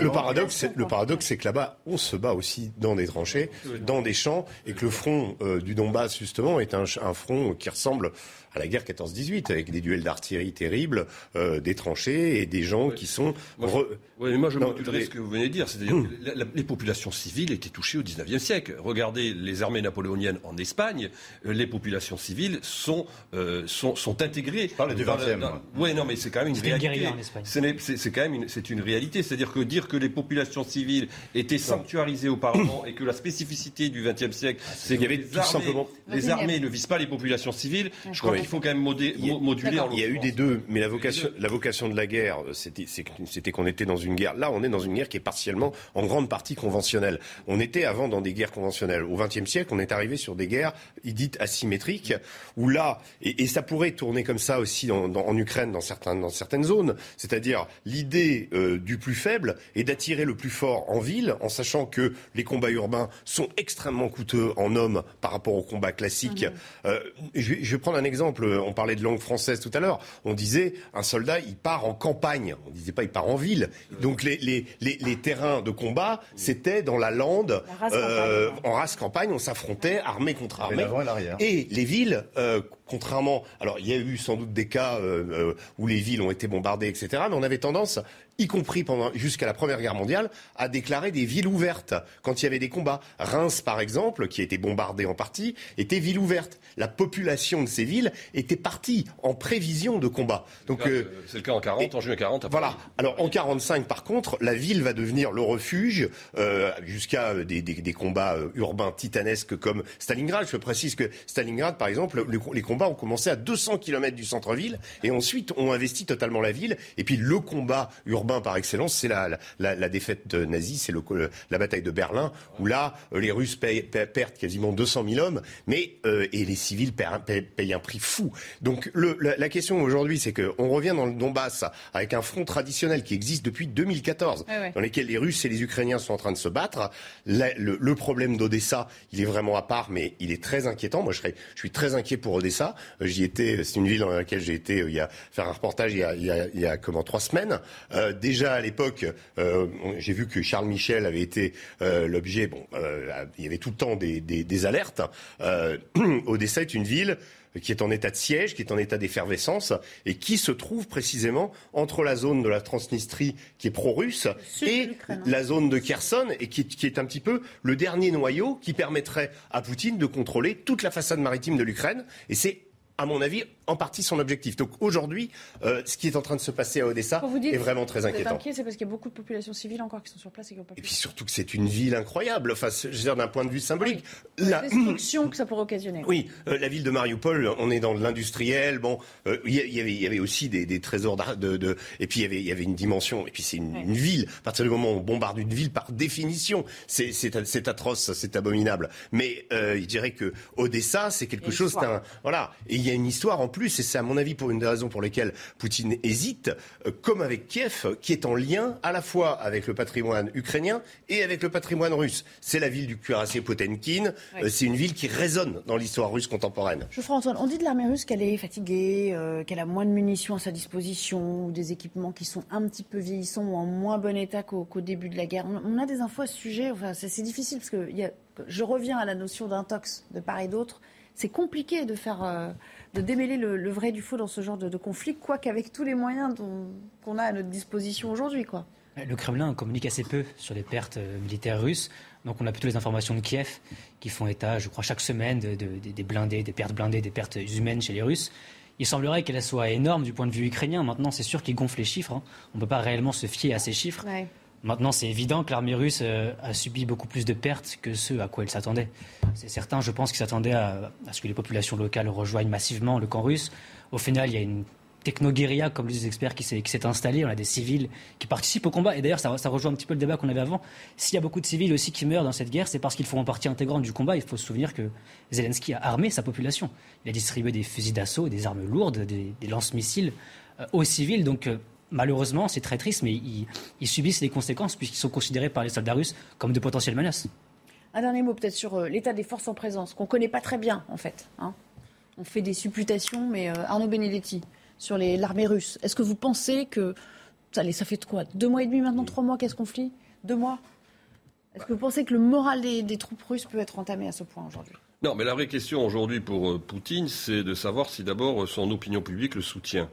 le paradoxe, le paradoxe, c'est que là-bas, on se bat aussi dans des tranchées, dans des champs, et que le front euh, du Donbass justement est un, un front qui ressemble à la guerre 14-18, avec des duels d'artillerie terribles, euh, des tranchées et des gens qui sont... Moi, mais moi je modulerai ce que vous venez de dire, c'est-à-dire hum. que les populations civiles étaient touchées au 19e siècle. Regardez les armées napoléoniennes en Espagne, euh, les populations civiles sont, euh, sont, sont intégrées... Je parle du 20e. Oui, non, mais c'est quand même une réalité. C'est quand même une, c'est une réalité, c'est-à-dire que dire que les populations civiles étaient sanctuarisées auparavant et que la spécificité du 20e siècle, c'est qu'il y avait tout simplement... Les armées ne visent pas les populations civiles, je crois il faut quand même moduler. Il y a eu des deux, mais la vocation, la vocation de la guerre, c'était qu'on était dans une guerre. Là, on est dans une guerre qui est partiellement, en grande partie conventionnelle. On était avant dans des guerres conventionnelles. Au XXe siècle, on est arrivé sur des guerres dites asymétriques, où là, et, ça pourrait tourner comme ça aussi en Ukraine, dans, certains, dans certaines zones, c'est-à-dire l'idée euh, du plus faible est d'attirer le plus fort en ville, en sachant que les combats urbains sont extrêmement coûteux en hommes par rapport aux combats classiques. Mmh. Euh, je, je vais prendre un exemple on parlait de langue française tout à l'heure, on disait un soldat, il part en campagne. On disait pas il part en ville. Donc les, les, les, terrains de combat, c'était dans la lande, euh, en race campagne, on s'affrontait armée contre armée. Et les villes, euh, contrairement, alors il y a eu sans doute des cas euh, où les villes ont été bombardées, etc. Mais on avait tendance y compris pendant jusqu'à la Première Guerre mondiale, à déclarer des villes ouvertes quand il y avait des combats. Reims, par exemple, qui a été bombardée en partie, était ville ouverte. La population de ces villes était partie en prévision de combat. Donc euh, c'est le cas en 40, en juin 40. Voilà. Alors en 45, par contre, la ville va devenir le refuge euh, jusqu'à des, des, des, combats euh, urbains titanesques comme Stalingrad. Je précise que Stalingrad, par exemple, les combats ont commencé à 200 km du centre-ville et ensuite ont investi totalement la ville. Et puis le combat urbain par excellence, c'est la, la, défaite nazie, c'est la bataille de Berlin, où là, euh, les Russes perdent quasiment 200 000 hommes, mais euh, et les civils payent, un prix fou. Donc la, question aujourd'hui, c'est qu'on revient dans le Donbass avec un front traditionnel qui existe depuis 2014, dans lequel les Russes et les Ukrainiens sont en train de se battre. le, problème d'Odessa, il est vraiment à part, mais il est très inquiétant. Moi, je, serais, je suis très inquiet pour Odessa. Euh, j'y étais, c'est une ville dans laquelle j'ai été il y a, faire un reportage il y a, il y a, comment trois semaines déjà à l'époque, euh, j'ai vu que Charles Michel avait été euh, l'objet. Bon, euh, il y avait tout le temps des, des alertes. Odessa est une ville qui est en état de siège, qui est en état d'effervescence, et qui se trouve précisément entre la zone de la Transnistrie, qui est pro-russe, et hein. la zone de Kherson, et qui, qui, est un petit peu le dernier noyau qui permettrait à Poutine de contrôler toute la façade maritime de l'Ukraine. Et c'est à mon avis, en partie son objectif. Donc aujourd'hui, euh, ce qui est en train de se passer à Odessa est vraiment très inquiétant. c'est parce qu'il y a beaucoup de populations civiles encore qui sont sur place et qui n'ont pas. Et puis surtout que c'est une ville incroyable. Enfin, je veux dire d'un point de vue symbolique. La destruction que ça pourrait occasionner. Oui, euh, la ville de Mariupol, on est dans l'industriel. Bon, euh, il y, avait, y avait aussi des, trésors de, de, et puis il y avait, il y avait une dimension. Et puis c'est une, ville. À partir du moment où on bombarde une ville, par définition, c'est atroce, c'est abominable. Mais je dirais que Odessa, c'est quelque chose. Un, voilà. Et y a une histoire en plus, et c'est à mon avis pour une des raisons pour lesquelles Poutine hésite, euh, comme avec Kiev, qui est en lien à la fois avec le patrimoine ukrainien et avec le patrimoine russe. C'est la ville du cuirassier Potemkin, euh, c'est une ville qui résonne dans l'histoire russe contemporaine. Je Antoine, on dit de l'armée russe qu'elle est fatiguée, euh, qu'elle a moins de munitions à sa disposition, ou des équipements qui sont un petit peu vieillissants ou en moins bon état qu'au début de la guerre. On, a des infos à ce sujet, enfin, c'est difficile parce que je reviens à la notion d'intox de part et d'autre. C'est compliqué de faire de démêler le, vrai du faux dans ce genre de, conflit, quoique avec tous les moyens qu'on a à notre disposition aujourd'hui. Quoi. Le Kremlin communique assez peu sur les pertes euh, militaires russes. Donc on a plutôt les informations de Kiev qui font état, je crois, chaque semaine des blindés, des pertes blindées, des pertes humaines chez les Russes. Il semblerait qu'elles soient énormes du point de vue ukrainien. Maintenant, c'est sûr qu'ils gonflent les chiffres. Hein. On ne peut pas réellement se fier à ces chiffres. Maintenant, c'est évident que l'armée russe euh, a subi beaucoup plus de pertes que ce à quoi elle s'attendait. C'est certain, je pense qu'ils s'attendaient à, ce que les populations locales rejoignent massivement le camp russe. Au final, il y a une techno-guérilla, comme les experts, qui s'est installée. On a des civils qui participent au combat. Et d'ailleurs, ça, rejoint un petit peu le débat qu'on avait avant. S'il y a beaucoup de civils aussi qui meurent dans cette guerre, c'est parce qu'ils font partie intégrante du combat. Il faut se souvenir que Zelensky a armé sa population. Il a distribué des fusils d'assaut, des armes lourdes, des, lance-missiles euh, aux civils. Donc, euh, malheureusement, c'est très triste, mais ils, subissent les conséquences puisqu'ils sont considérés par les soldats russes comme de potentielles menaces. Un dernier mot peut-être sur euh, l'état des forces en présence, qu'on ne connaît pas très bien en fait. Hein. On fait des supputations, mais Arnaud Benedetti, sur l'armée russe. Est-ce que vous pensez que. Allez, ça fait quoi Deux mois et demi maintenant Trois mois Qu'est-ce conflit Deux mois? Est-ce que vous pensez que le moral des, troupes russes peut être entamé à ce point aujourd'hui? Non, mais la vraie question aujourd'hui pour euh, Poutine, c'est de savoir si d'abord son opinion publique le soutient.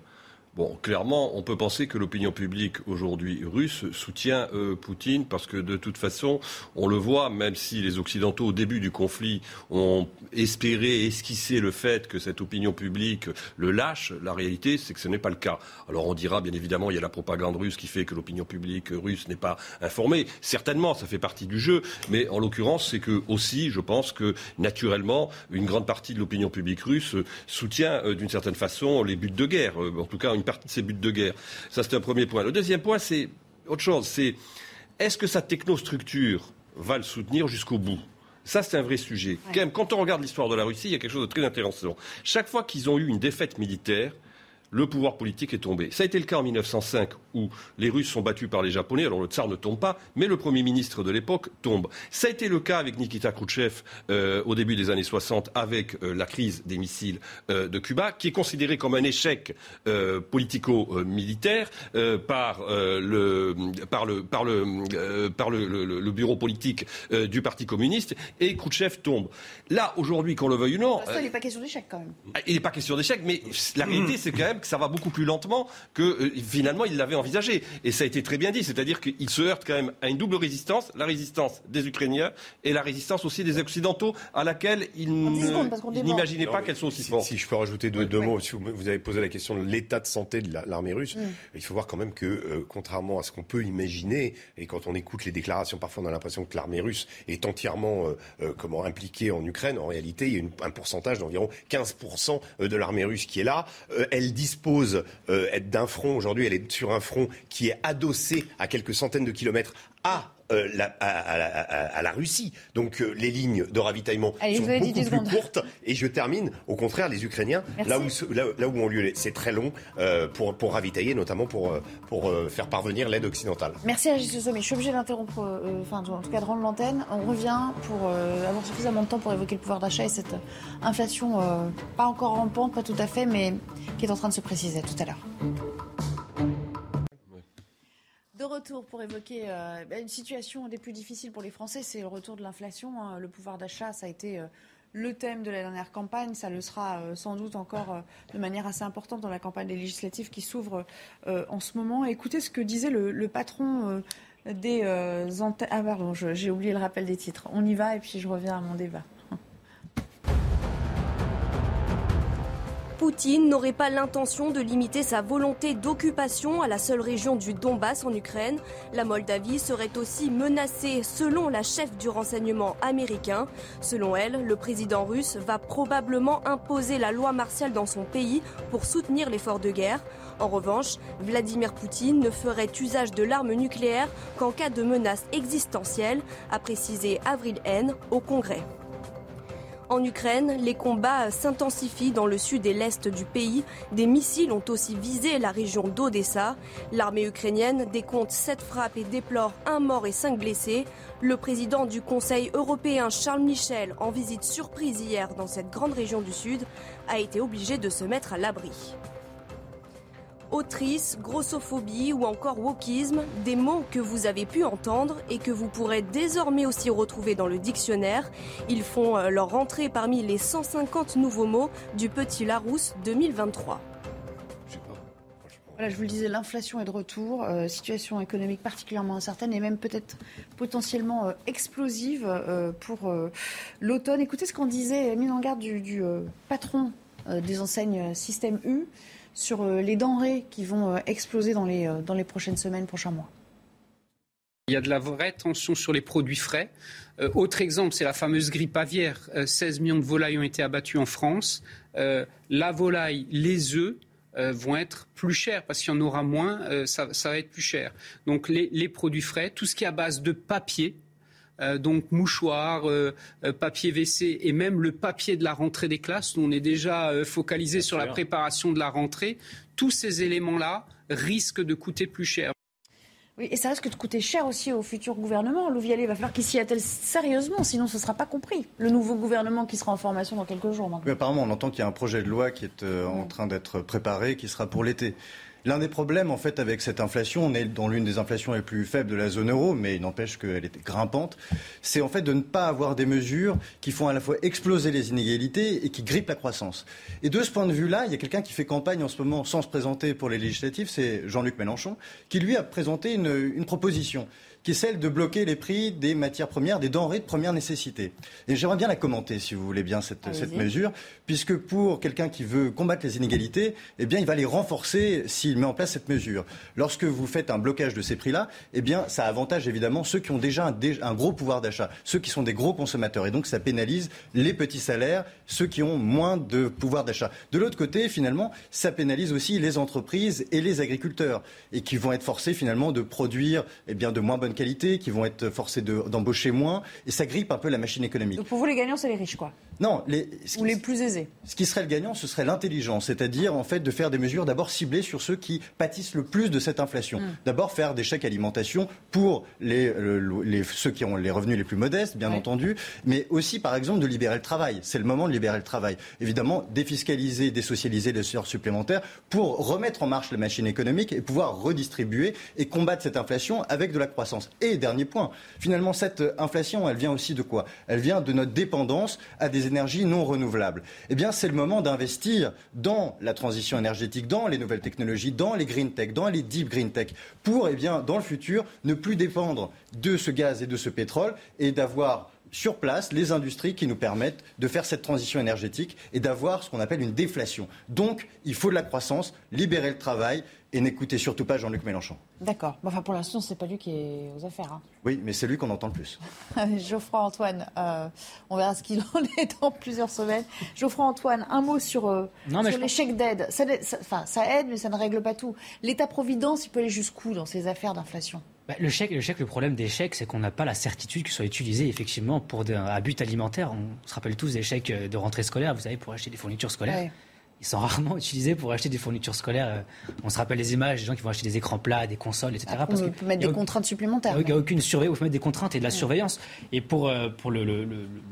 Bon, clairement, on peut penser que l'opinion publique aujourd'hui russe soutient euh, Poutine parce que de toute façon, on le voit, même si les Occidentaux au début du conflit ont espéré, esquissé le fait que cette opinion publique le lâche, la réalité c'est que ce n'est pas le cas. Alors on dira bien évidemment il y a la propagande russe qui fait que l'opinion publique russe n'est pas informée. Certainement, ça fait partie du jeu, mais en l'occurrence c'est que aussi, je pense que naturellement, une grande partie de l'opinion publique russe soutient euh, d'une certaine façon les buts de guerre, euh, en tout cas partie de ses buts de guerre. Ça, c'est un premier point. Le deuxième point, c'est autre chose. C'est est-ce que sa technostructure va le soutenir jusqu'au bout? Ça, c'est un vrai sujet. Quand on regarde l'histoire de la Russie, il y a quelque chose de très intéressant. Chaque fois qu'ils ont eu une défaite militaire, le pouvoir politique est tombé. Ça a été le cas en 1905 où les Russes sont battus par les Japonais. Alors le tsar ne tombe pas, mais le Premier ministre de l'époque tombe. Ça a été le cas avec Nikita Khrouchtchev euh, au début des années 60 avec euh, la crise des missiles euh, de Cuba, qui est considéré comme un échec politico-militaire par, le, par, le, par, le, par le, bureau politique du Parti communiste et Khrouchtchev tombe. Là, aujourd'hui, qu'on le veuille ou non... il n'est pas question d'échec quand même. Il n'est pas question d'échec, mais la réalité, c'est quand même que ça va beaucoup plus lentement que finalement il l'avait envisagé. Et ça a été très bien dit, c'est-à-dire qu'il se heurte quand même à une double résistance, la résistance des Ukrainiens et la résistance aussi des Occidentaux, à laquelle ils n'imaginaient pas qu'elles sont aussi fortes. Si je peux rajouter deux, mots, si vous, avez posé la question de l'état de santé de l'armée russe, mm. il faut voir quand même que, euh, contrairement à ce qu'on peut imaginer, et quand on écoute les déclarations, parfois on a l'impression que l'armée russe est entièrement euh, euh, comment, impliquée en Ukraine, en réalité il y a un pourcentage d'environ 15% de l'armée russe qui est là. elle dispose d'un front, aujourd'hui elle est sur un front qui est adossé à quelques centaines de kilomètres à euh, à, la, Russie. Donc euh, les lignes de ravitaillement sont beaucoup plus courtes. Et je termine, au contraire, les Ukrainiens, là où, là, où, ont lieu, c'est très long euh, pour, pour ravitailler, notamment pour, pour faire parvenir l'aide occidentale. Merci à Sommet. Je suis obligé d'interrompre, enfin en tout cas de rendre l'antenne. On revient pour avoir suffisamment de temps pour évoquer le pouvoir d'achat et cette inflation pas encore rampante, pas tout à fait, mais qui est en train de se préciser tout à l'heure. De retour pour évoquer euh, bah, une situation des plus difficiles pour les Français, c'est le retour de l'inflation. Hein. Le pouvoir d'achat, ça a été euh, le thème de la dernière campagne. Ça le sera euh, sans doute encore de manière assez importante dans la campagne législative qui s'ouvre en ce moment. Écoutez ce que disait le, patron des antennes. Ah pardon, j'ai oublié le rappel des titres. On y va et puis je reviens à mon débat. Poutine n'aurait pas l'intention de limiter sa volonté d'occupation à la seule région du Donbass en Ukraine. La Moldavie serait aussi menacée selon la chef du renseignement américain. Selon elle, le président russe va probablement imposer la loi martiale dans son pays pour soutenir l'effort de guerre. En revanche, Vladimir Poutine ne ferait usage de l'arme nucléaire qu'en cas de menace existentielle, a précisé Avril N au Congrès. En Ukraine, les combats s'intensifient dans le sud et l'est du pays. Des missiles ont aussi visé la région d'Odessa. L'armée ukrainienne décompte sept frappes et déplore un mort et cinq blessés. Le président du Conseil européen Charles Michel, en visite surprise hier dans cette grande région du sud, a été obligé de se mettre à l'abri autrice, grossophobie ou encore wokisme, des mots que vous avez pu entendre et que vous pourrez désormais aussi retrouver dans le dictionnaire. Ils font euh, leur entrée parmi les 150 nouveaux mots du Petit Larousse 2023. Voilà, je vous le disais, l'inflation est de retour, euh, situation économique particulièrement incertaine et même peut-être potentiellement euh, explosive pour l'automne. Écoutez ce qu'on disait, mis en garde du, du patron des enseignes Système U sur euh, les denrées qui vont euh, exploser dans les, euh, dans les prochaines semaines, prochains mois il y a de la vraie tension sur les produits frais. autre exemple, c'est la fameuse grippe aviaire. 16 millions de volailles ont été abattues en France. la volaille, les œufs euh, vont être plus chers parce qu'il y en aura moins, euh, ça, va être plus cher. Donc les, produits frais, tout ce qui est à base de papier, euh, donc mouchoirs, papier WC et même le papier de la rentrée des classes, où on est déjà focalisé sur la préparation de la rentrée, tous ces éléments-là risquent de coûter plus cher. Oui, et ça risque de coûter cher aussi au futur gouvernement. Louvier, il va falloir qu'il s'y attelle sérieusement, sinon ce ne sera pas compris. Le nouveau gouvernement qui sera en formation dans quelques jours maintenant. apparemment, on entend qu'il y a un projet de loi qui est euh, en train d'être préparé, qui sera pour l'été. L'un des problèmes, en fait, avec cette inflation, on est dans l'une des inflations les plus faibles de la zone euro, mais il n'empêche qu'elle est grimpante, c'est en fait de ne pas avoir des mesures qui font à la fois exploser les inégalités et qui grippent la croissance. Et de ce point de vue-là, il y a quelqu'un qui fait campagne en ce moment sans se présenter pour les législatives, c'est Jean-Luc Mélenchon, qui lui a présenté une, une proposition qui est celle de bloquer les prix des matières premières, des denrées de première nécessité. Et j'aimerais bien la commenter, si vous voulez bien, cette, cette mesure, puisque pour quelqu'un qui veut combattre les inégalités, eh bien, il va les renforcer s'il met en place cette mesure. Lorsque vous faites un blocage de ces prix-là, eh bien, ça avantage évidemment ceux qui ont déjà un, un gros pouvoir d'achat, ceux qui sont des gros consommateurs. Et donc, ça pénalise les petits salaires, ceux qui ont moins de pouvoir d'achat. De l'autre côté, finalement, ça pénalise aussi les entreprises et les agriculteurs, et qui vont être forcés finalement de produire eh bien, de moins bonnes qualité, qui vont être forcés d'embaucher moins, et ça grippe un peu la machine économique. Donc pour vous, les gagnants, c'est les riches, quoi Non, les, ou les plus aisés. Ce qui serait le gagnant, ce serait l'intelligence, c'est-à-dire en fait de faire des mesures d'abord ciblées sur ceux qui pâtissent le plus de cette inflation. Hmm. D'abord faire des chèques alimentation pour les, les, ceux qui ont les revenus les plus modestes, bien entendu, mais aussi par exemple de libérer le travail. C'est le moment de libérer le travail. Évidemment, défiscaliser, désocialiser les heures supplémentaires pour remettre en marche la machine économique et pouvoir redistribuer et combattre cette inflation avec de la croissance. Et dernier point, finalement, cette inflation, elle vient aussi de quoi? Elle vient de notre dépendance à des énergies non renouvelables. Eh bien, c'est le moment d'investir dans la transition énergétique, dans les nouvelles technologies, dans les green tech, dans les deep green tech, pour, eh bien, dans le futur, ne plus dépendre de ce gaz et de ce pétrole et d'avoir sur place les industries qui nous permettent de faire cette transition énergétique et d'avoir ce qu'on appelle une déflation. Donc, il faut de la croissance, libérer le travail et n'écoutez surtout pas Jean-Luc Mélenchon. D'accord. Enfin, pour l'instant, c'est pas lui qui est aux affaires. Hein. Oui, mais c'est lui qu'on entend le plus. Geoffroy Antoine, euh, on verra ce qu'il en est dans plusieurs semaines. Geoffroy Antoine, un mot sur, euh, l'échec d'aide. Ça, ça, aide, mais ça ne règle pas tout. L'État-providence, il peut aller jusqu'où dans ces affaires d'inflation? Bah, le, chèque, le chèque, le problème des chèques, c'est qu'on n'a pas la certitude qu'il soit utilisé effectivement pour un but alimentaire. On se rappelle tous des chèques de rentrée scolaire, vous savez, pour acheter des fournitures scolaires ils sont rarement utilisés pour acheter des fournitures scolaires. Euh, on se rappelle les images des gens qui vont acheter des écrans plats, des consoles, etc. Ah, parce on peut mettre des contraintes supplémentaires. Il n'y a aucune surveillance, il faut mettre des contraintes et de la surveillance. Et pour, euh, pour le,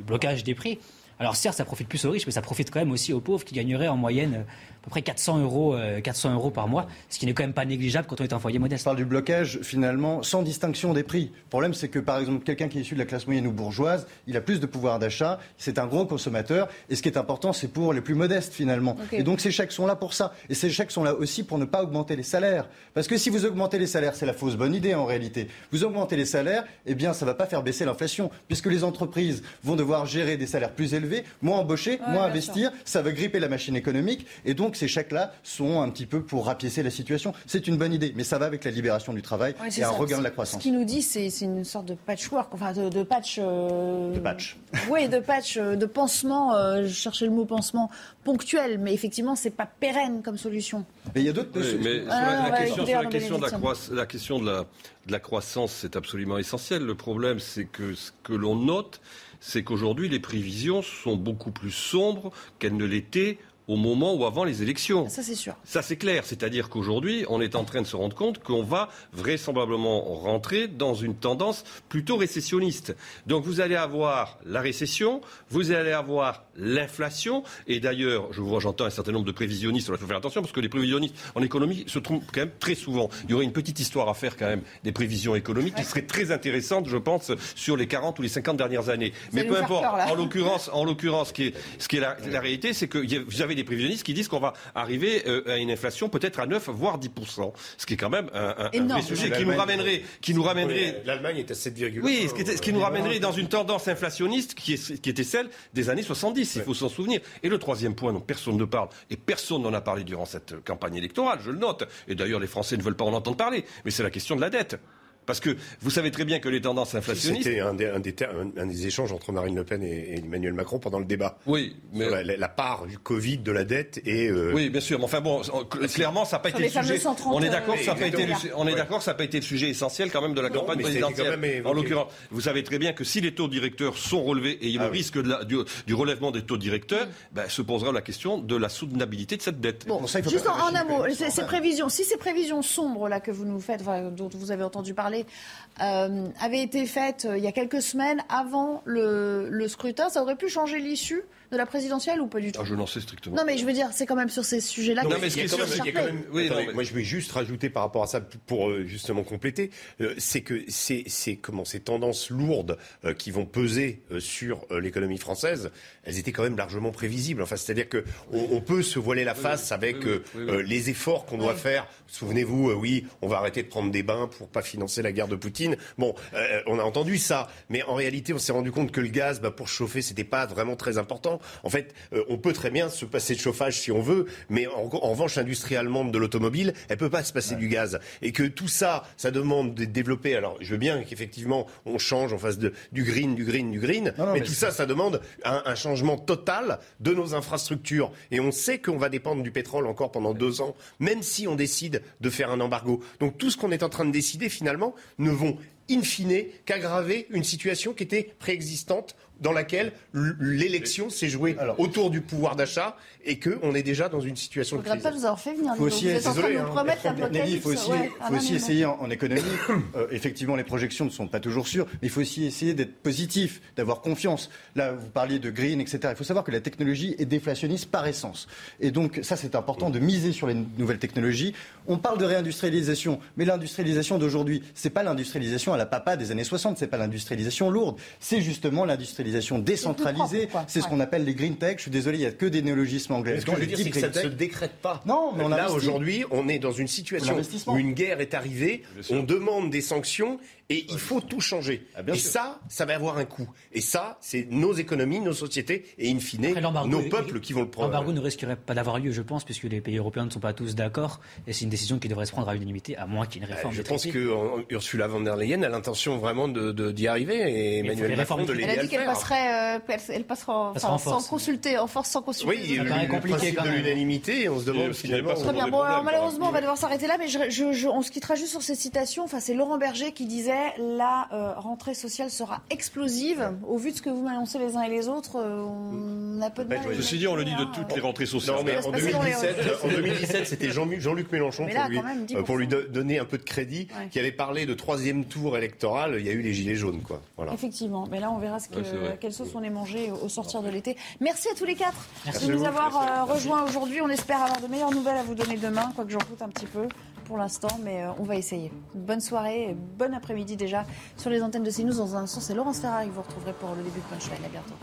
blocage des prix, alors certes, ça profite plus aux riches, mais ça profite quand même aussi aux pauvres qui gagneraient en moyenne euh, à peu près 400 euros, 400 euros par mois, ce qui n'est quand même pas négligeable quand on est un foyer modeste. On parle du blocage finalement sans distinction des prix. Le problème, c'est que par exemple, quelqu'un qui est issu de la classe moyenne ou bourgeoise, il a plus de pouvoir d'achat, c'est un gros consommateur, et ce qui est important, c'est pour les plus modestes finalement. Et donc ces chèques sont là pour ça. Et ces chèques sont là aussi pour ne pas augmenter les salaires. Parce que si vous augmentez les salaires, c'est la fausse bonne idée en réalité. Vous augmentez les salaires, eh bien ça ne va pas faire baisser l'inflation, puisque les entreprises vont devoir gérer des salaires plus élevés, moins embaucher, moins investir, ça va gripper la machine économique, et donc ces chèques-là sont un petit peu pour rapiécer la situation. C'est une bonne idée, mais ça va avec la libération du travail et un regain de la croissance. Ce qu'il nous dit, c'est une sorte de patchwork, enfin de, patch. Euh, de patch. Oui, de patch, euh, de pansement. Euh, je cherchais le mot pansement ponctuel, mais effectivement, c'est pas pérenne comme solution. Mais il y a d'autres. mais la, question, sur la question, de la, la question de la, de la croissance, c'est absolument essentiel. Le problème, c'est que ce que l'on note, c'est qu'aujourd'hui, les prévisions sont beaucoup plus sombres qu'elles ne l'étaient au moment ou avant les élections. Ça, c'est sûr. Ça, c'est clair. C'est-à-dire qu'aujourd'hui, on est en train de se rendre compte qu'on va vraisemblablement rentrer dans une tendance plutôt récessionniste. Donc, vous allez avoir la récession, vous allez avoir l'inflation, et d'ailleurs, je vois, j'entends un certain nombre de prévisionnistes, il faut faire attention, parce que les prévisionnistes en économie se trompent quand même très souvent. Il y aurait une petite histoire à faire quand même des prévisions économiques qui serait très intéressante, je pense, sur les 40 ou les 50 dernières années. Mais peu importe, en l'occurrence, en l'occurrence, ce qui est, ce qui est la, la réalité, c'est que vous avez des prévisionnistes qui disent qu'on va arriver euh, à une inflation peut-être à 9 voire 10% ce qui est quand même un, vrai sujet qui nous ramènerait qui nous ramènerait l'Allemagne est à 7,1 oui ce qui, ce qui nous ramènerait dans une tendance inflationniste qui, est, qui était celle des années 70 il faut s'en souvenir. Et le troisième point dont personne ne parle et personne n'en a parlé durant cette campagne électorale je le note et d'ailleurs les Français ne veulent pas en entendre parler mais c'est la question de la dette Parce que vous savez très bien que les tendances inflationnistes. C'était un des, un, des un des, échanges entre Marine Le Pen et, Emmanuel Macron pendant le débat. Oui, mais la, la, part du Covid, de la dette et. Euh... Oui, bien sûr. Mais enfin bon, clairement, ça n'a pas été le sujet. On est d'accord, ça n'a pas été. On est d'accord, ça n'a pas été le sujet essentiel quand même de la campagne présidentielle. En l'occurrence, vous savez très bien que si les taux directeurs sont relevés et il y a le ah risque de la, du, du, relèvement des taux directeurs, ben, se posera la question de la soutenabilité de cette dette. Bon, ça, juste en, un mot, ces, prévisions, si ces prévisions sombres là que vous nous faites, enfin, dont vous avez entendu parler, euh, avaient été faites euh, il y a quelques semaines avant le scrutin, ça aurait pu changer l'issue de la présidentielle ou pas du tout ah, Je n'en sais strictement. Non, mais je veux dire, c'est quand même sur ces sujets-là que mais ce qui quand même. Oui, moi, je vais juste rajouter par rapport à ça pour euh, justement compléter, euh, c'est que c'est comment ces tendances lourdes euh, qui vont peser sur l'économie française, elles étaient quand même largement prévisibles. Enfin, c'est-à-dire que on, peut se voiler la face avec les efforts qu'on doit faire. Souvenez-vous, oui, on va arrêter de prendre des bains pour pas financer la guerre de Poutine. Bon, on a entendu ça, mais en réalité, on s'est rendu compte que le gaz, bah, pour chauffer, c'était pas vraiment très important. En fait, euh, on peut très bien se passer de chauffage si on veut, mais en, revanche, l'industrie allemande de l'automobile, elle peut pas se passer du gaz. Et que tout ça, ça demande de développer. Alors, je veux bien qu'effectivement, on change en face de, du green, du green, du green, mais, tout ça, ça demande un, changement total de nos infrastructures. Et on sait qu'on va dépendre du pétrole encore pendant deux ans, même si on décide de faire un embargo. Donc tout ce qu'on est en train de décider, finalement, ne vont in fine qu'aggraver une situation qui était préexistante dans laquelle l'élection s'est jouée autour du pouvoir d'achat et qu'on est déjà dans une situation de crise. pas vous avoir fait venir. Faut aussi, vous en nous promettre Il faut aussi, faut aussi essayer en, économie. Euh, effectivement, les projections ne sont pas toujours sûres, mais il faut aussi essayer d'être positif, d'avoir confiance. Là, vous parliez de green, etc. Il faut savoir que la technologie est déflationniste par essence. Et donc, ça, c'est important de miser sur les nouvelles technologies. On parle de réindustrialisation, mais l'industrialisation d'aujourd'hui, c'est pas l'industrialisation à la papa des années 60, c'est pas l'industrialisation lourde, c'est justement l'industrialisation décentralisée. C'est ce qu'on appelle les green tech. Je suis désolé, il n'y a que des néologismes anglais. ce que je veux dire, c'est que ça ne se décrète pas. Non, mais là aujourd'hui, on est dans une situation où une guerre est arrivée. On demande des sanctions et il faut tout changer. Ah, et ça, ça va avoir un coût. Et ça, c'est nos économies, nos sociétés et in fine, nos peuples qui vont le prendre. L'embargo ne risquerait pas d'avoir lieu, je pense, puisque les pays européens ne sont pas tous d'accord. Et c'est une décision qui devrait se prendre à l'unanimité, à moins qu'il y ait une réforme. je pense que Ursula von der Leyen a l'intention vraiment d'y de, d'y arriver et Emmanuel Macron de l'aider Elle a dit qu'elle passerait, euh, elle passera sans consulter, en force sans consulter. Oui, il paraît compliqué de l'unanimité. On se demande finalement. Très bien. Bon, alors malheureusement, on va devoir s'arrêter là, mais on se quittera juste sur cette citation. Enfin, c'est Laurent Berger qui disait là euh, rentrée sociale sera explosive. Au vu de ce que vous m'annoncez les uns et les autres, euh, on a peu de mal. Ceci dit, on le dit de toutes les rentrées sociales. Non, mais en 2017, c'était Jean-Luc Mélenchon pour lui, donner un peu de crédit, qui avait parlé de troisième tour électoral. Il y a eu les gilets jaunes, quoi. Effectivement. Mais là, on verra ce que, quelle sauce on est mangé au sortir de l'été. Merci à tous les quatre de nous avoir euh, rejoints aujourd'hui. On espère avoir de meilleures nouvelles à vous donner demain, quoique j'en doute un petit peu pour l'instant, mais on va essayer. Bonne soirée, bon après-midi déjà sur les antennes de CNews. Dans un instant, c'est Laurence Ferrari que vous retrouverez pour le début de Punchline. À bientôt.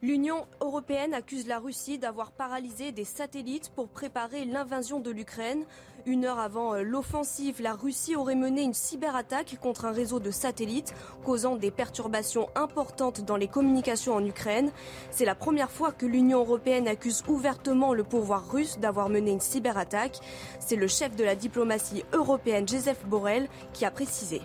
L'Union européenne accuse la Russie d'avoir paralysé des satellites pour préparer l'invasion de l'Ukraine. Une heure avant euh, l'offensive, la Russie aurait mené une cyberattaque contre un réseau de satellites, causant des perturbations importantes dans les communications en Ukraine. C'est la première fois que l'Union européenne accuse ouvertement le pouvoir russe d'avoir mené une cyberattaque. C'est le chef de la diplomatie européenne, Joseph Borrell, qui a précisé.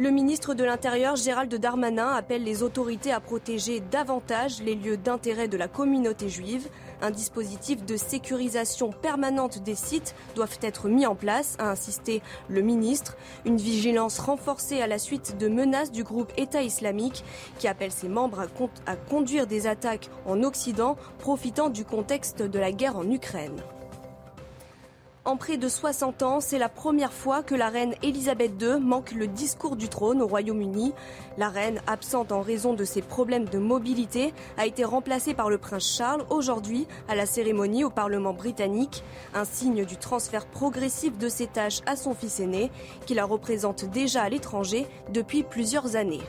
Le ministre de l'Intérieur, Gérald Darmanin, appelle les autorités à protéger davantage les lieux d'intérêt de la communauté juive. Un dispositif de sécurisation permanente des sites doit être mis en place, a insisté le ministre. Une vigilance renforcée à la suite de menaces du groupe État islamique qui appelle ses membres à, conduire des attaques en Occident, profitant du contexte de la guerre en Ukraine. En près de 60 ans, c'est la première fois que la reine Elisabeth II manque le discours du trône au Royaume-Uni. La reine, absente en raison de ses problèmes de mobilité, a été remplacée par le prince Charles aujourd'hui à la cérémonie au Parlement britannique, un signe du transfert progressif de ses tâches à son fils aîné, qui la représente déjà à l'étranger depuis plusieurs années.